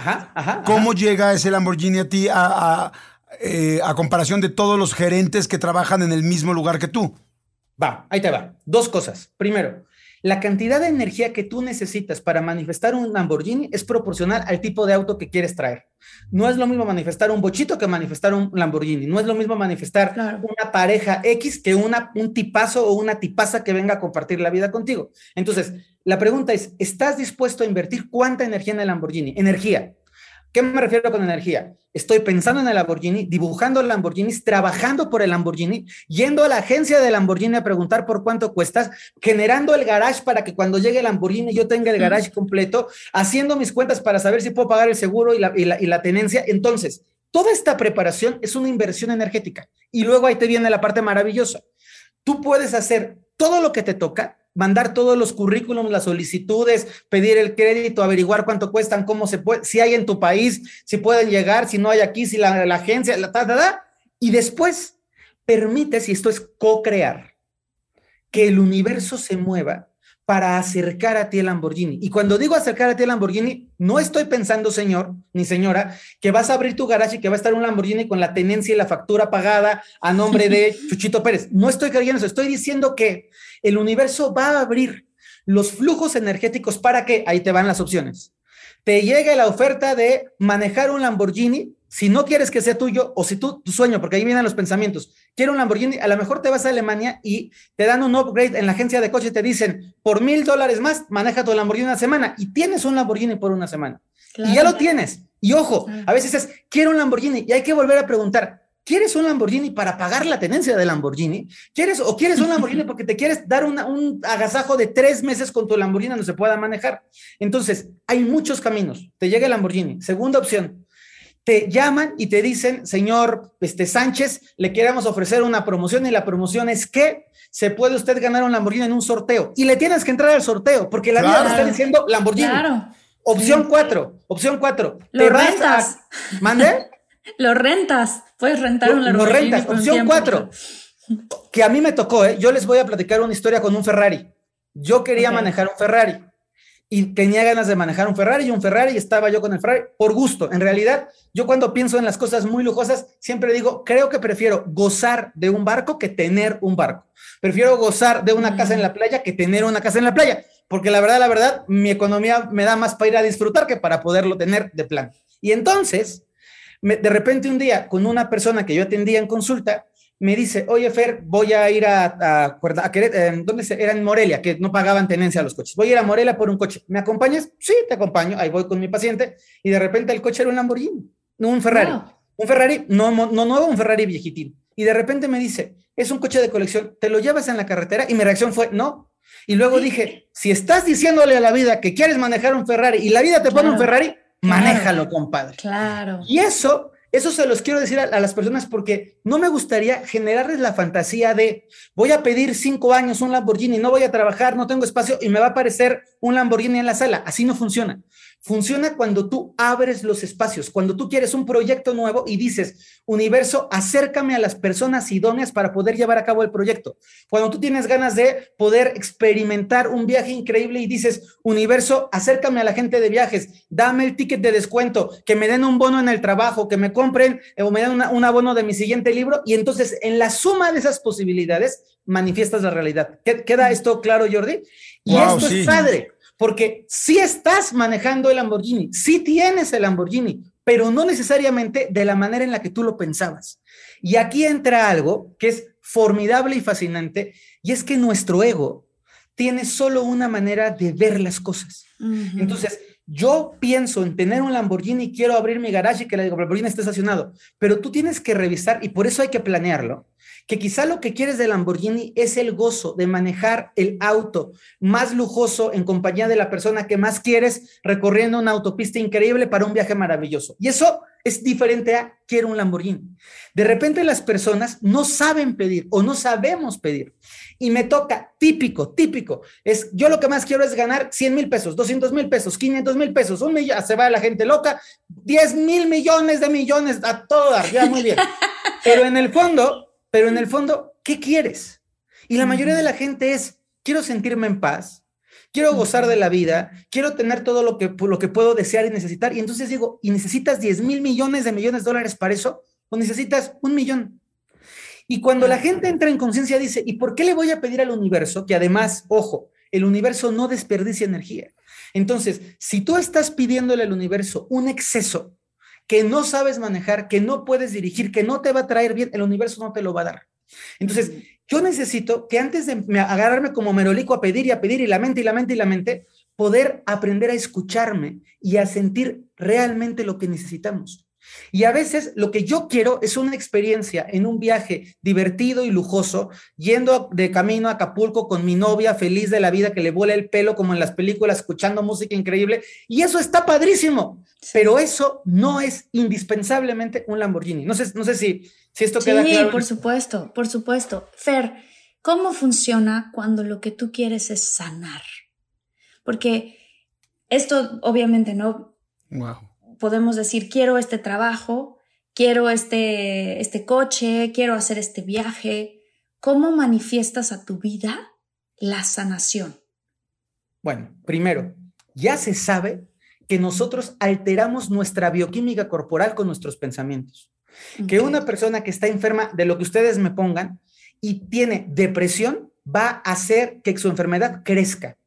¿cómo llega ese Lamborghini a ti a eh, a comparación de todos los gerentes que trabajan en el mismo lugar que tú? Va, ahí te va. Dos cosas. Primero, la cantidad de energía que tú necesitas para manifestar un Lamborghini es proporcional al tipo de auto que quieres traer. No es lo mismo manifestar un bochito que manifestar un Lamborghini. No es lo mismo manifestar una pareja X que una, un tipazo o una tipaza que venga a compartir la vida contigo. Entonces, la pregunta es, ¿estás dispuesto a invertir cuánta energía en el Lamborghini? Energía. ¿Qué me refiero con energía? Estoy pensando en el Lamborghini, dibujando Lamborghinis, trabajando por el Lamborghini, yendo a la agencia de Lamborghini a preguntar por cuánto cuestas, generando el garage para que cuando llegue el Lamborghini yo tenga el garage completo, haciendo mis cuentas para saber si puedo pagar el seguro y la, y la, y la tenencia. Entonces, toda esta preparación es una inversión energética. Y luego ahí te viene la parte maravillosa. Tú puedes hacer todo lo que te toca mandar todos los currículums, las solicitudes, pedir el crédito, averiguar cuánto cuestan, cómo se puede, si hay en tu país, si pueden llegar, si no hay aquí, si la, agencia, la, ta, ta, ta, y después permites, y esto es co-crear, que el universo se mueva para acercar a ti el Lamborghini. Y cuando digo acercar a ti el Lamborghini, no estoy pensando, señor ni señora, que vas a abrir tu garage y que va a estar un Lamborghini con la tenencia y la factura pagada a nombre de <laughs> Chuchito Pérez. No estoy creyendo eso, estoy diciendo que el universo va a abrir los flujos energéticos para que, ahí te van las opciones, te llegue la oferta de manejar un Lamborghini, si no quieres que sea tuyo o si tú, tu sueño, porque ahí vienen los pensamientos, quiero un Lamborghini, a lo mejor te vas a Alemania y te dan un upgrade en la agencia de coche, te dicen, por mil dólares más, maneja tu Lamborghini una semana y tienes un Lamborghini por una semana. Y ya lo tienes. Y ojo, a veces es, quiero un Lamborghini y hay que volver a preguntar, ¿Quieres un Lamborghini para pagar la tenencia de Lamborghini? ¿Quieres o quieres un Lamborghini <laughs> porque te quieres dar un agasajo de tres meses con tu Lamborghini no se pueda manejar? Entonces, hay muchos caminos. Te llega el Lamborghini. Segunda opción, te llaman y te dicen, señor este, Sánchez, le queremos ofrecer una promoción y la promoción es que se puede usted ganar un Lamborghini en un sorteo y le tienes que entrar al sorteo porque la vida te está diciendo Lamborghini. Claro. Opción 4, opción 4. Lo rentas. ¿Mande? Lo rentas. Puedes rentar un Lamborghini. Lo rentas. Opción 4. Que a mí me tocó, ¿eh? Yo les voy a platicar una historia con un Ferrari. Yo quería manejar un Ferrari y tenía ganas de manejar un Ferrari y un Ferrari y estaba yo con el Ferrari por gusto. En realidad, yo cuando pienso en las cosas muy lujosas, siempre digo, creo que prefiero gozar de un barco que tener un barco. Prefiero gozar de una casa en la playa que tener una casa en la playa, porque la verdad, la verdad, mi economía me da más para ir a disfrutar que para poderlo tener de plan. Y entonces, de repente un día, con una persona que yo atendía en consulta, me dice, oye Fer, voy a ir a, a, a eh, ¿dónde se? Era en Morelia, que no pagaban tenencia a los coches. Voy a ir a Morelia por un coche. ¿Me acompañas? Sí, te acompaño. Ahí voy con mi paciente y de repente el coche era un Lamborghini, no un Ferrari. Un Ferrari, no, no nuevo, un Ferrari viejitín. Y de repente me dice, es un coche de colección, ¿te lo llevas en la carretera? Y mi reacción fue, no. Y luego dije, si estás diciéndole a la vida que quieres manejar un Ferrari y la vida te pone un Ferrari, manéjalo, compadre. Claro. Y eso eso se los quiero decir a, las personas porque no me gustaría generarles la fantasía de voy a pedir cinco años un Lamborghini, no voy a trabajar, no tengo espacio y me va a aparecer un Lamborghini en la sala. Así no funciona. Funciona cuando tú abres los espacios, cuando tú quieres un proyecto nuevo y dices, universo, acércame a las personas idóneas para poder llevar a cabo el proyecto. Cuando tú tienes ganas de poder experimentar un viaje increíble y dices, universo, acércame a la gente de viajes, dame el ticket de descuento, que me den un bono en el trabajo, que me compren o me den un abono de mi siguiente libro. Y entonces, en la suma de esas posibilidades, manifiestas la realidad. ¿Queda esto claro, Jordi? Y esto es padre porque si estás manejando el Lamborghini, si tienes el Lamborghini, pero no necesariamente de la manera en la que tú lo pensabas. Y aquí entra algo que es formidable y fascinante, y es que nuestro ego tiene solo una manera de ver las cosas. Entonces, yo pienso en tener un Lamborghini, quiero abrir mi garaje y que el Lamborghini esté estacionado, pero tú tienes que revisar, y por eso hay que planearlo, que quizá lo que quieres de Lamborghini es el gozo de manejar el auto más lujoso en compañía de la persona que más quieres, recorriendo una autopista increíble para un viaje maravilloso. Y eso es diferente a quiero un Lamborghini. De repente las personas no saben pedir o no sabemos pedir. Y me toca, típico, típico, es yo lo que más quiero es ganar 100 mil pesos, 200 mil pesos, 500 mil pesos, un millón, se va la gente loca, 10 mil millones de millones a todas, ya muy bien. <laughs> Pero en el fondo, pero en el fondo, ¿qué quieres? Y la mayoría de la gente es, quiero sentirme en paz, quiero gozar de la vida, quiero tener todo lo que, lo que puedo desear y necesitar. Y entonces digo, ¿y necesitas 10 mil millones de millones de dólares para eso? ¿O necesitas un millón? Y cuando la gente entra en conciencia dice, ¿y por qué le voy a pedir al universo? Que además, ojo, el universo no desperdicia energía. Entonces, si tú estás pidiéndole al universo un exceso, que no sabes manejar, que no puedes dirigir, que no te va a traer bien, el universo no te lo va a dar. Entonces, yo necesito que antes de agarrarme como merolico a pedir y a pedir y la mente y la mente y la mente, poder aprender a escucharme y a sentir realmente lo que necesitamos. Y a veces lo que yo quiero es una experiencia en un viaje divertido y lujoso, yendo de camino a Acapulco con mi novia feliz de la vida que le vuela el pelo como en las películas, escuchando música increíble. Y eso está padrísimo, pero eso no es indispensablemente un Lamborghini. No sé, no sé si, si esto queda claro. Sí, por supuesto, por supuesto. Fer, ¿cómo funciona cuando lo que tú quieres es sanar? Porque esto obviamente no... Wow podemos decir, quiero este trabajo, quiero este, este coche, quiero hacer este viaje. ¿Cómo manifiestas a tu vida la sanación? Bueno, primero, ya se sabe que nosotros alteramos nuestra bioquímica corporal con nuestros pensamientos. Que una persona que está enferma de lo que ustedes me pongan y tiene depresión va a hacer que su enfermedad crezca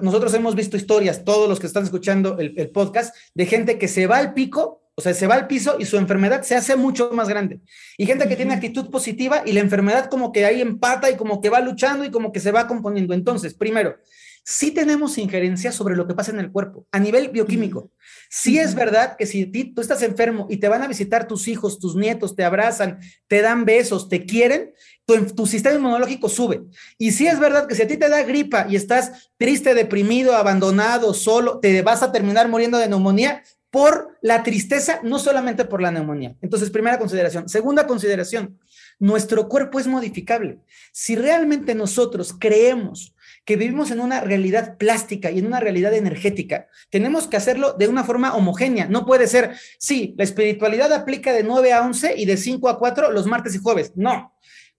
nosotros hemos visto historias, todos los que están escuchando el, podcast, de gente que se va al pico, o sea, se va al piso y su enfermedad se hace mucho más grande. Y gente que tiene actitud positiva y la enfermedad como que ahí empata y como que va luchando y como que se va componiendo. Entonces, primero, sí tenemos injerencia sobre lo que pasa en el cuerpo a nivel bioquímico. Sí es verdad que si tú estás enfermo y te van a visitar tus hijos, tus nietos, te abrazan, te dan besos, te quieren, tu, sistema inmunológico sube. Y sí es verdad que si a ti te da gripa y estás triste, deprimido, abandonado, solo, te vas a terminar muriendo de neumonía, por la tristeza, no solamente por la neumonía. Entonces, primera consideración. Segunda consideración, nuestro cuerpo es modificable. Si realmente nosotros creemos que vivimos en una realidad plástica y en una realidad energética, tenemos que hacerlo de una forma homogénea. No puede ser, sí, la espiritualidad aplica de 9 a 11 y de 5 a 4 los martes y jueves. No,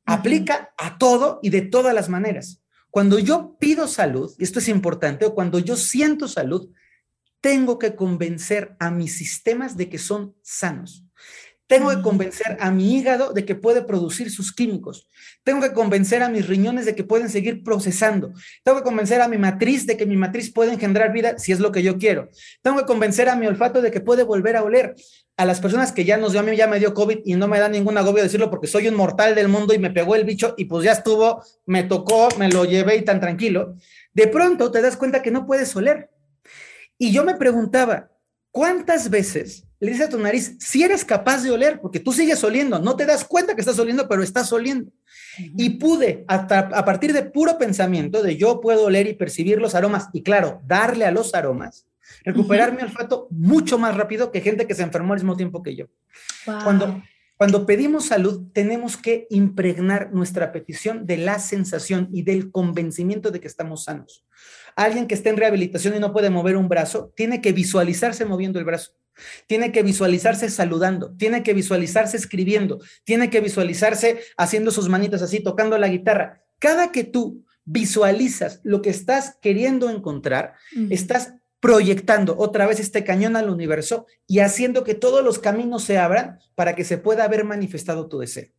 aplica a todo y de todas las maneras. Cuando yo pido salud, y esto es importante, o cuando yo siento salud, tengo que convencer a mis sistemas de que son sanos. Tengo que convencer a mi hígado de que puede producir sus químicos. Tengo que convencer a mis riñones de que pueden seguir procesando. Tengo que convencer a mi matriz de que mi matriz puede engendrar vida si es lo que yo quiero. Tengo que convencer a mi olfato de que puede volver a oler. A las personas que ya nos dio, a mí ya me dio COVID y no me da ningún agobio decirlo porque soy un mortal del mundo y me pegó el bicho y pues ya estuvo, me tocó, me lo llevé y tan tranquilo. De pronto te das cuenta que no puedes oler. Y yo me preguntaba, ¿cuántas veces le dice a tu nariz, si eres capaz de oler, porque tú sigues oliendo, no te das cuenta que estás oliendo, pero estás oliendo. Y pude, hasta a partir de puro pensamiento de yo puedo oler y percibir los aromas, y claro, darle a los aromas, recuperar mi olfato mucho más rápido que gente que se enfermó al mismo tiempo que yo. Cuando, cuando pedimos salud, tenemos que impregnar nuestra petición de la sensación y del convencimiento de que estamos sanos. Alguien que está en rehabilitación y no puede mover un brazo, tiene que visualizarse moviendo el brazo tiene que visualizarse saludando, tiene que visualizarse escribiendo, tiene que visualizarse haciendo sus manitas así, tocando la guitarra. Cada que tú visualizas lo que estás queriendo encontrar, estás proyectando otra vez este cañón al universo y haciendo que todos los caminos se abran para que se pueda haber manifestado tu deseo.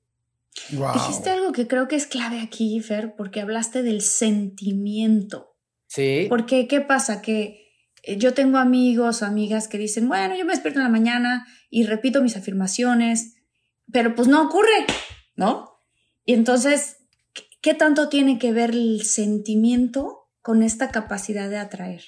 Dijiste algo que creo que es clave aquí, Fer, porque hablaste del sentimiento. Sí. Porque, ¿qué pasa? Que yo tengo amigos o amigas que dicen, bueno, yo me despierto en la mañana y repito mis afirmaciones, pero pues no ocurre, ¿no? Y entonces, ¿qué tanto tiene que ver el sentimiento con esta capacidad de atraer?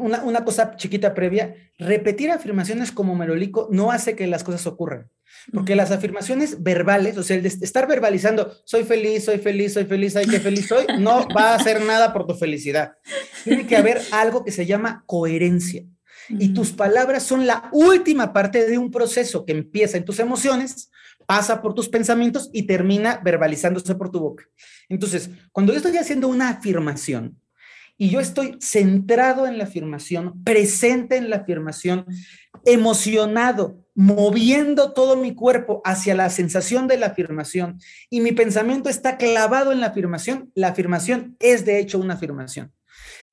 Una, una cosa chiquita previa, repetir afirmaciones como merolico no hace que las cosas ocurran. Porque las afirmaciones verbales, o sea, el de estar verbalizando, soy feliz, soy feliz, soy feliz, ay, qué feliz soy, no va a hacer nada por tu felicidad. Tiene que haber algo que se llama coherencia. Y tus palabras son la última parte de un proceso que empieza en tus emociones, pasa por tus pensamientos y termina verbalizándose por tu boca. Entonces, cuando yo estoy haciendo una afirmación, y yo estoy centrado en la afirmación, presente en la afirmación, emocionado, moviendo todo mi cuerpo hacia la sensación de la afirmación y mi pensamiento está clavado en la afirmación, la afirmación es de hecho una afirmación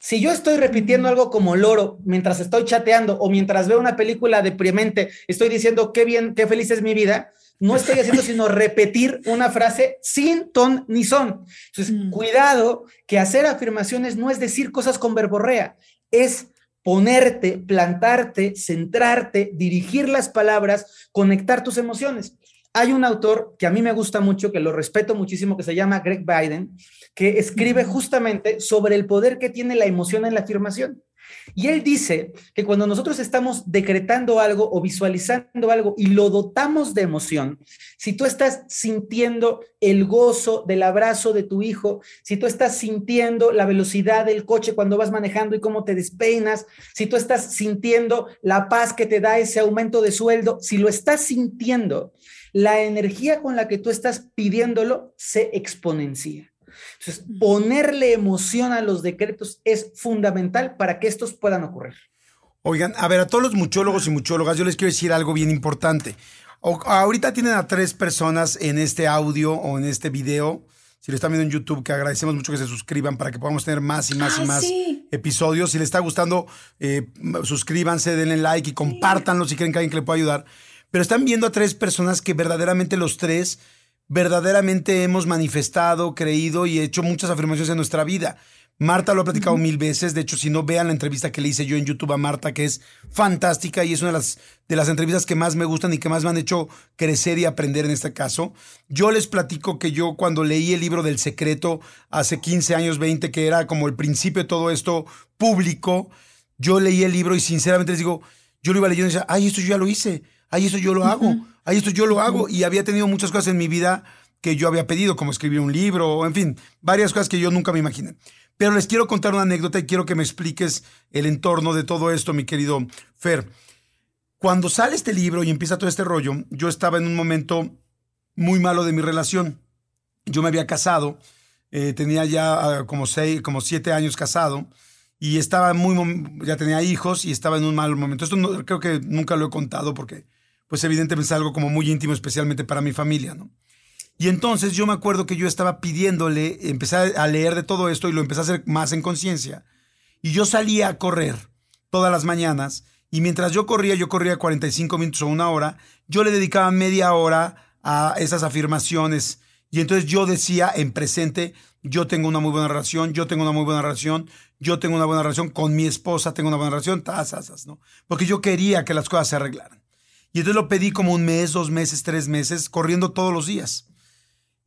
Si yo estoy repitiendo algo como loro mientras estoy chateando o mientras veo una película deprimente, estoy diciendo qué bien, qué feliz es mi vida, no estoy haciendo sino repetir una frase sin ton ni son. Entonces, mm. cuidado que hacer afirmaciones no es decir cosas con verborrea, es ponerte, plantarte, centrarte, dirigir las palabras, conectar tus emociones. Hay un autor que a mí me gusta mucho, que lo respeto muchísimo, que se llama Greg Biden, que escribe justamente sobre el poder que tiene la emoción en la afirmación. Y él dice que cuando nosotros estamos decretando algo o visualizando algo y lo dotamos de emoción, si tú estás sintiendo el gozo del abrazo de tu hijo, si tú estás sintiendo la velocidad del coche cuando vas manejando y cómo te despeinas, si tú estás sintiendo la paz que te da ese aumento de sueldo, si lo estás sintiendo, la energía con la que tú estás pidiéndolo se exponencia. Entonces, ponerle emoción a los decretos es fundamental para que estos puedan ocurrir. Oigan, a ver, a todos los muchólogos y muchólogas, yo les quiero decir algo bien importante. ahorita tienen a tres personas en este audio o en este video. Si lo están viendo en YouTube, que agradecemos mucho que se suscriban para que podamos tener más y más y más episodios. Si les está gustando, eh, suscríbanse, denle like y compártanlo si creen que alguien que le pueda ayudar. Pero están viendo a tres personas que verdaderamente los tres verdaderamente hemos manifestado, creído y hecho muchas afirmaciones en nuestra vida. Marta lo ha platicado mil veces. De hecho, si no vean la entrevista que le hice yo en YouTube a Marta, que es fantástica y es una de las, de las entrevistas que más me gustan y que más me han hecho crecer y aprender en este caso. Yo les platico que yo cuando leí el libro del secreto hace 15 años, 20, que era como el principio de todo esto público, yo leí el libro y sinceramente les digo, yo lo iba leyendo y decía, ay, esto yo ya lo hice, ay, esto yo lo hago, ay, esto yo lo hago. Y había tenido muchas cosas en mi vida que yo había pedido, como escribir un libro, en fin, varias cosas que yo nunca me imaginé. Pero les quiero contar una anécdota y quiero que me expliques el entorno de todo esto, mi querido Fer. Cuando sale este libro y empieza todo este rollo, yo estaba en un momento muy malo de mi relación. Yo me había casado, eh, tenía ya ah, como seis, como siete años casado y estaba muy, ya tenía hijos y estaba en un mal momento. Esto no, creo que nunca lo he contado porque, pues evidentemente es algo como muy íntimo, especialmente para mi familia, ¿no? Y entonces yo me acuerdo que yo estaba pidiéndole, empecé a leer de todo esto y lo empecé a hacer más en conciencia. Y yo salía a correr todas las mañanas y mientras yo corría, yo corría 45 minutos o una hora, yo le dedicaba media hora a esas afirmaciones. Y entonces yo decía en presente, yo tengo una muy buena relación, yo tengo una muy buena relación, yo tengo una buena relación con mi esposa, tengo una buena relación, tasas, ¿no? Porque yo quería que las cosas se arreglaran. Y entonces lo pedí como un mes, dos meses, tres meses, corriendo todos los días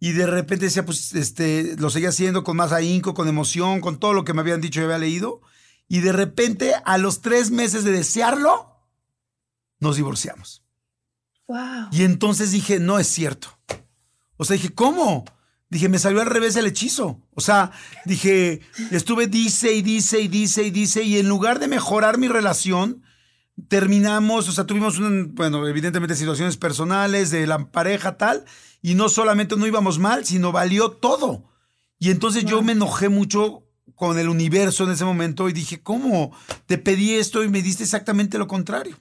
y de repente decía, pues, este, lo seguía haciendo con más ahínco, con emoción, con todo lo que me habían dicho y había leído. Y de repente, a los tres meses de desearlo, nos divorciamos. Wow. Y entonces dije, no es cierto. O sea, dije, ¿cómo? Dije, me salió al revés el hechizo. O sea, dije, estuve dice y dice y dice y dice, y en lugar de mejorar mi relación, terminamos, o sea, tuvimos, un, bueno, evidentemente situaciones personales de la pareja tal, y no solamente no íbamos mal, sino valió todo. Y entonces yo me enojé mucho con el universo en ese momento y dije, ¿cómo? Te pedí esto y me diste exactamente lo contrario.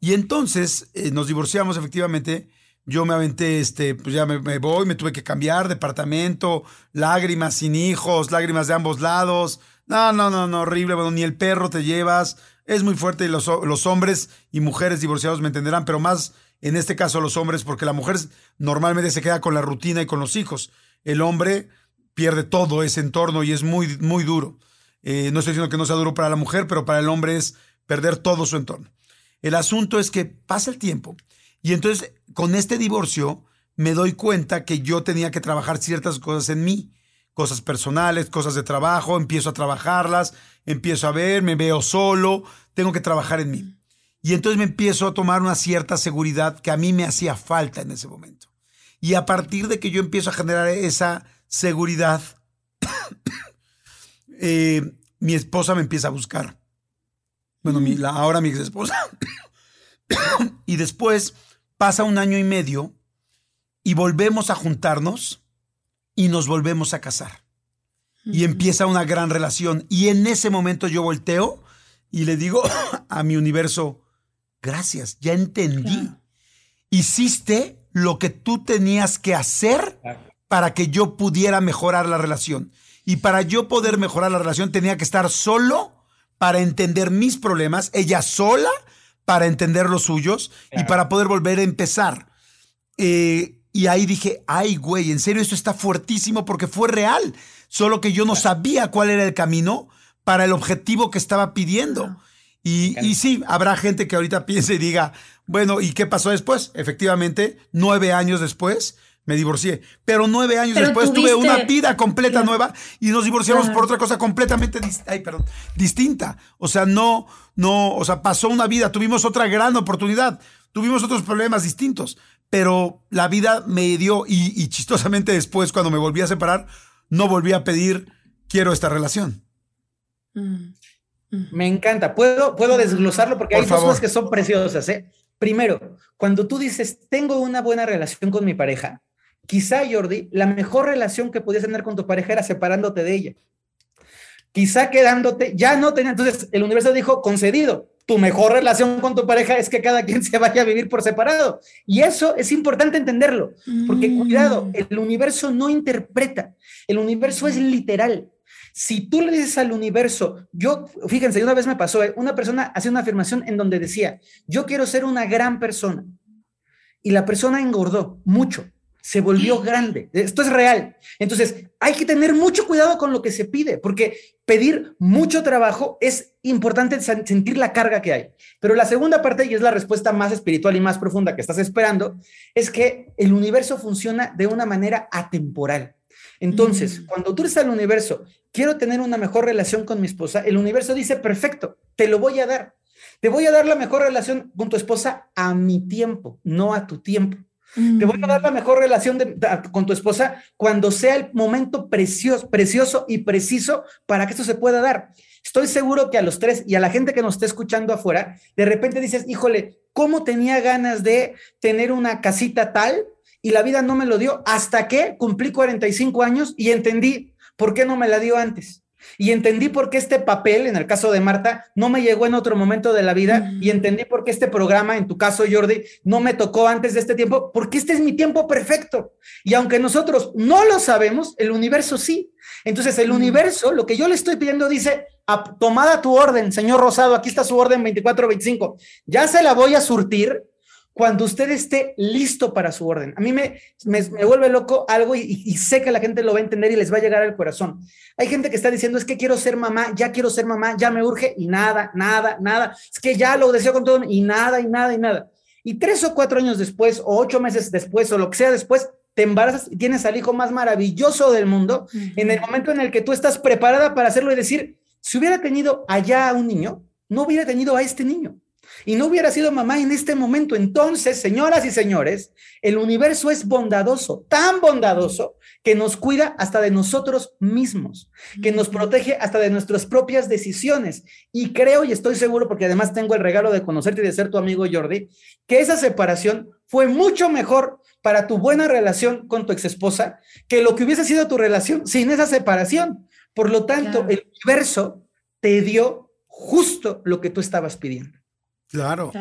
Y entonces eh, nos divorciamos efectivamente. Yo me aventé, este, pues ya me, me, voy, me tuve que cambiar departamento, lágrimas sin hijos, lágrimas de ambos lados. No, no, no, no, horrible. Bueno, ni el perro te llevas. Es muy fuerte y los, los hombres y mujeres divorciados me entenderán, pero más en este caso los hombres, porque la mujer normalmente se queda con la rutina y con los hijos. El hombre pierde todo ese entorno y es muy, muy duro. Eh, no estoy diciendo que no sea duro para la mujer, pero para el hombre es perder todo su entorno. El asunto es que pasa el tiempo y entonces con este divorcio me doy cuenta que yo tenía que trabajar ciertas cosas en mí, cosas personales, cosas de trabajo, empiezo a trabajarlas, empiezo a ver, me veo solo, tengo que trabajar en mí. Y entonces me empiezo a tomar una cierta seguridad que a mí me hacía falta en ese momento. Y a partir de que yo empiezo a generar esa seguridad, <coughs> eh, mi esposa me empieza a buscar. Bueno, mi, ahora mi ex esposa. <coughs> y después pasa un año y medio y volvemos a juntarnos y nos volvemos a casar. Y empieza una gran relación. Y en ese momento yo volteo y le digo <coughs> a mi universo, gracias, ya entendí. Hiciste lo que tú tenías que hacer para que yo pudiera mejorar la relación. Y para yo poder mejorar la relación tenía que estar solo para entender mis problemas, ella sola para entender los suyos y para poder volver a empezar. Eh, y ahí dije, ay, güey, en serio, esto está fuertísimo porque fue real. Solo que yo no sabía cuál era el camino para el objetivo que estaba pidiendo. Y, sí, habrá gente que ahorita piense y diga, bueno, ¿y qué pasó después? Efectivamente, nueve años después me divorcié. Pero nueve años después tuve una vida completa nueva y nos divorciamos por otra cosa completamente ay, perdón, distinta. O sea, no, no, o sea, pasó una vida, tuvimos otra gran oportunidad, tuvimos otros problemas distintos, pero la vida me dio y, chistosamente después, cuando me volví a separar, no volví a pedir, quiero esta relación. Mm. Me encanta. Puedo, puedo desglosarlo porque hay dos cosas que son preciosas. ¿eh? Primero, cuando tú dices, tengo una buena relación con mi pareja, Quizá, Jordi, la mejor relación que podías tener con tu pareja era separándote de ella. Quizá quedándote, ya no tenía. Entonces, el universo dijo, concedido, tu mejor relación con tu pareja es que cada quien <laughs> se vaya a vivir por separado. Y eso es importante entenderlo, porque Mm. cuidado, el universo no interpreta, el universo es literal. Si tú le dices al universo, yo, fíjense, una vez me pasó, eh, una persona hacía una afirmación en donde decía, yo quiero ser una gran persona. Y la persona engordó mucho, se volvió grande. Esto es real. Entonces, hay que tener mucho cuidado con lo que se pide, porque pedir mucho trabajo es importante sen- sentir la carga que hay. Pero la segunda parte, y es la respuesta más espiritual y más profunda que estás esperando, es que el universo funciona de una manera atemporal. Entonces, Mm. cuando tú dices al universo, quiero tener una mejor relación con mi esposa, el universo dice, perfecto, te lo voy a dar. Te voy a dar la mejor relación con tu esposa a mi tiempo, no a tu tiempo. Te voy a dar la mejor relación de- da- con tu esposa cuando sea el momento precioso, precioso y preciso para que esto se pueda dar. Estoy seguro que a los tres y a la gente que nos esté escuchando afuera, de repente dices, híjole, ¿cómo tenía ganas de tener una casita tal y la vida no me lo dio hasta que cumplí 45 años y entendí por qué no me la dio antes? Y entendí por qué este papel, en el caso de Marta, no me llegó en otro momento de la vida. Y entendí por qué este programa, en tu caso, Jordi, no me tocó antes de este tiempo, porque este es mi tiempo perfecto. Y aunque nosotros no lo sabemos, el universo sí. Entonces, el universo, lo que yo le estoy pidiendo, dice, "A- tomada tu orden, señor Rosado, aquí está su orden 2425. Ya se la voy a surtir cuando usted esté listo para su orden. A mí me, me, me vuelve loco algo y, y sé que la gente lo va a entender y les va a llegar al corazón. Hay gente que está diciendo, es que quiero ser mamá, ya quiero ser mamá, ya me urge y nada, nada, nada. Es que ya lo deseo con todo y nada, y nada, y nada. Y tres o cuatro años después, o ocho meses después, o lo que sea después, te embarazas y tienes al hijo más maravilloso del mundo en el momento en el que tú estás preparada para hacerlo y decir, si hubiera tenido allá a un niño, no hubiera tenido a este niño. Y no hubiera sido mamá en este momento. Entonces, señoras y señores, el universo es bondadoso, tan bondadoso que nos cuida hasta de nosotros mismos, que nos protege hasta de nuestras propias decisiones. Y creo y estoy seguro, porque además tengo el regalo de conocerte y de ser tu amigo Jordi, que esa separación fue mucho mejor para tu buena relación con tu exesposa que lo que hubiese sido tu relación sin esa separación. Por lo tanto, Claro. el universo te dio justo lo que tú estabas pidiendo. Claro.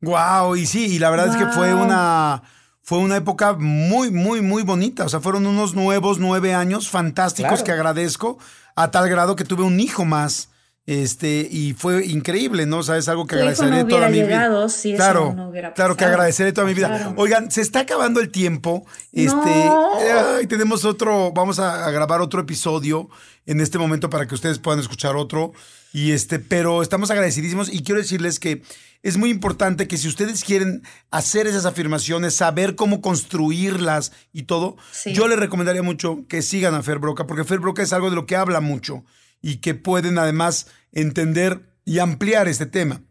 Wow, y sí, y la verdad es que fue una fue una época muy, muy, muy bonita. O sea, fueron unos nuevos nueve años fantásticos Claro. que agradezco a tal grado que tuve un hijo más. Este, y fue increíble, ¿no? O sea, es algo que Tu hijo agradeceré no toda mi llegado vida. si eso claro, no hubiera claro que agradeceré toda mi vida. Claro. Oigan, se está acabando el tiempo. Este, No. ay, tenemos otro, vamos a, a grabar otro episodio en este momento para que ustedes puedan escuchar otro. Y este, pero estamos agradecidísimos y quiero decirles que es muy importante que si ustedes quieren hacer esas afirmaciones, saber cómo construirlas y todo, Sí. yo les recomendaría mucho que sigan a Fer Broca, porque Fer Broca es algo de lo que habla mucho y que pueden además entender y ampliar este tema.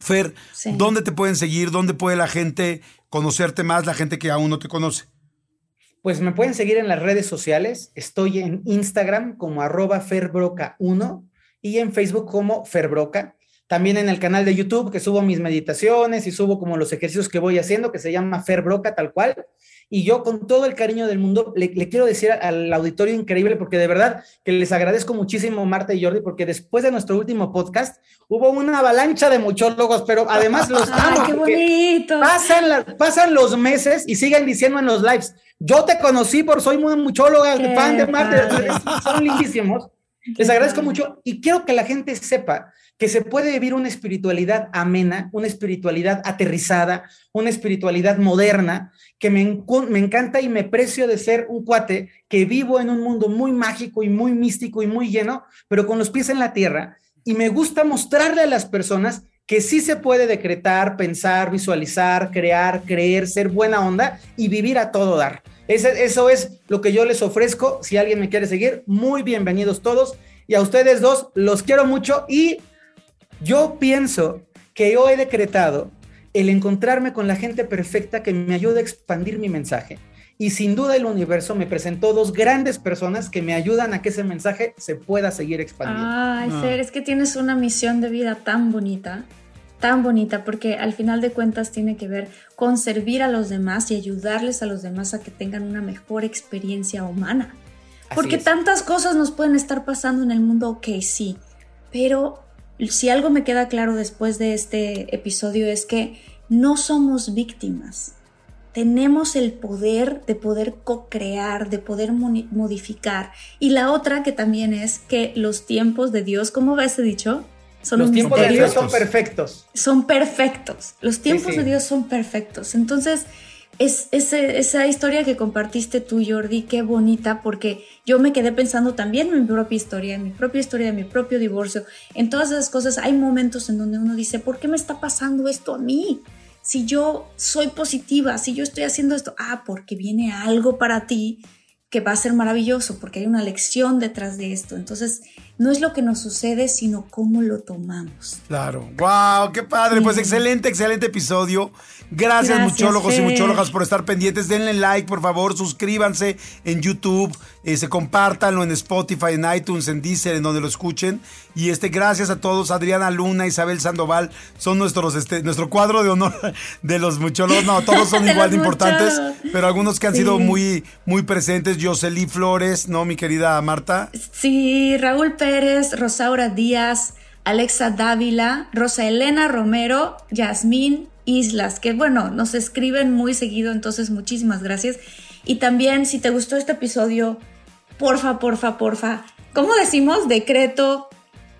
Fer, Sí. ¿dónde te pueden seguir? ¿Dónde puede la gente conocerte más, la gente que aún no te conoce? Pues me pueden seguir en las redes sociales. Estoy en Instagram como arroba ferbroca1 y en Facebook como ferbroca. También en el canal de YouTube que subo mis meditaciones y subo como los ejercicios que voy haciendo, que se llama Ferbroca tal cual. Y yo con todo el cariño del mundo le, le quiero decir al auditorio increíble, porque de verdad que les agradezco muchísimo Marta y Jordi, porque después de nuestro último podcast hubo una avalancha de muchólogos, pero además los <laughs> Ay, amo qué porque bonito. Pasan, la- pasan los meses y siguen diciendo en los lives, yo te conocí por soy muy muchóloga, Qué fan de Marta, son lindísimos. Les agradezco mucho y quiero que la gente sepa que se puede vivir una espiritualidad amena, una espiritualidad aterrizada, una espiritualidad moderna, que me, me encanta y me precio de ser un cuate que vivo en un mundo muy mágico y muy místico y muy lleno, pero con los pies en la tierra. Y me gusta mostrarle a las personas que sí se puede decretar, pensar, visualizar, crear, creer, ser buena onda y vivir a todo dar. Ese- eso es lo que yo les ofrezco. Si alguien me quiere seguir, muy bienvenidos todos. Y a ustedes dos, los quiero mucho y yo pienso que yo he decretado el encontrarme con la gente perfecta que me ayuda a expandir mi mensaje. Y sin duda el universo me presentó dos grandes personas que me ayudan a que ese mensaje se pueda seguir expandiendo. Ay, Ah. Fer, es que tienes una misión de vida tan bonita. Tan bonita porque al final de cuentas tiene que ver con servir a los demás y ayudarles a los demás a que tengan una mejor experiencia humana. porque tantas cosas nos pueden estar pasando en el mundo, ok, sí, pero si algo me queda claro después de este episodio es que no somos víctimas. Tenemos el poder de poder co-crear, de poder modificar. Y la otra que también es que los tiempos de Dios, ¿cómo ves he dicho? Son los tiempos de Dios son perfectos. Son perfectos. Los tiempos de Dios son perfectos. Entonces, es, esa historia que compartiste tú, Jordi, qué bonita, porque yo me quedé pensando también en mi propia historia, en mi propia historia, en mi propio divorcio, en todas esas cosas. Hay momentos en donde uno dice, ¿por qué me está pasando esto a mí? Si yo soy positiva, si yo estoy haciendo esto, ah, porque viene algo para ti que va a ser maravilloso, porque hay una lección detrás de esto. Entonces, no es lo que nos sucede, sino cómo lo tomamos. Claro. ¡Wow! ¡Qué padre! Pues excelente, excelente episodio. Gracias, muchólogos y muchólogas, por estar pendientes. Denle like, por favor, suscríbanse en YouTube, eh, se compártanlo en Spotify, en iTunes, en Deezer, en donde lo escuchen. Y este, gracias a todos. Adriana Luna, Isabel Sandoval, son nuestros, este, nuestro cuadro de honor <laughs> de los muchólogos. No, todos son <laughs> igual de importantes, pero algunos que han sido muy, muy presentes. Jocelyn Flores, ¿no, mi querida Marta? Sí, Raúl Pérez Pérez, Rosaura Díaz, Alexa Dávila, Rosa Elena Romero, Yasmín Islas, que bueno, nos escriben muy seguido, entonces muchísimas gracias. Y también, si te gustó este episodio, porfa, porfa, porfa, ¿cómo decimos? Decreto,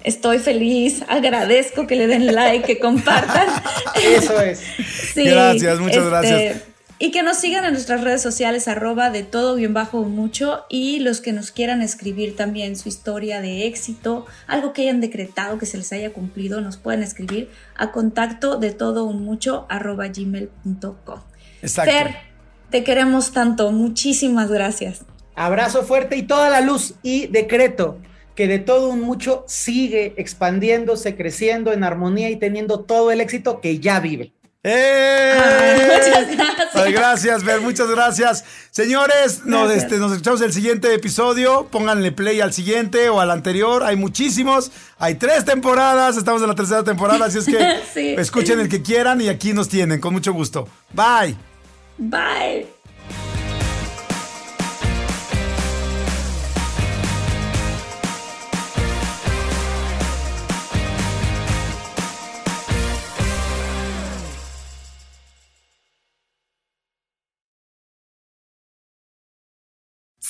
estoy feliz, agradezco que le den like, que compartan. <laughs> Eso es. <laughs> gracias, muchas este, gracias. Y que nos sigan en nuestras redes sociales, arroba de todo bien bajo mucho. Y los que nos quieran escribir también su historia de éxito, algo que hayan decretado que se les haya cumplido, nos pueden escribir a contacto de todo un mucho arroba gmail.com. Exacto. Fer, te queremos tanto. Muchísimas gracias. Abrazo fuerte y toda la luz y decreto que de todo un mucho sigue expandiéndose, creciendo en armonía y teniendo todo el éxito que ya vive. ¡Eh! muchas gracias. gracias, Ver, muchas gracias. Señores, Nos, este, nos escuchamos el siguiente episodio. Pónganle play al siguiente o al anterior. Hay muchísimos. Hay tres temporadas. Estamos en la tercera temporada, así es que <laughs> escuchen el que quieran y aquí nos tienen. Con mucho gusto. Bye. Bye.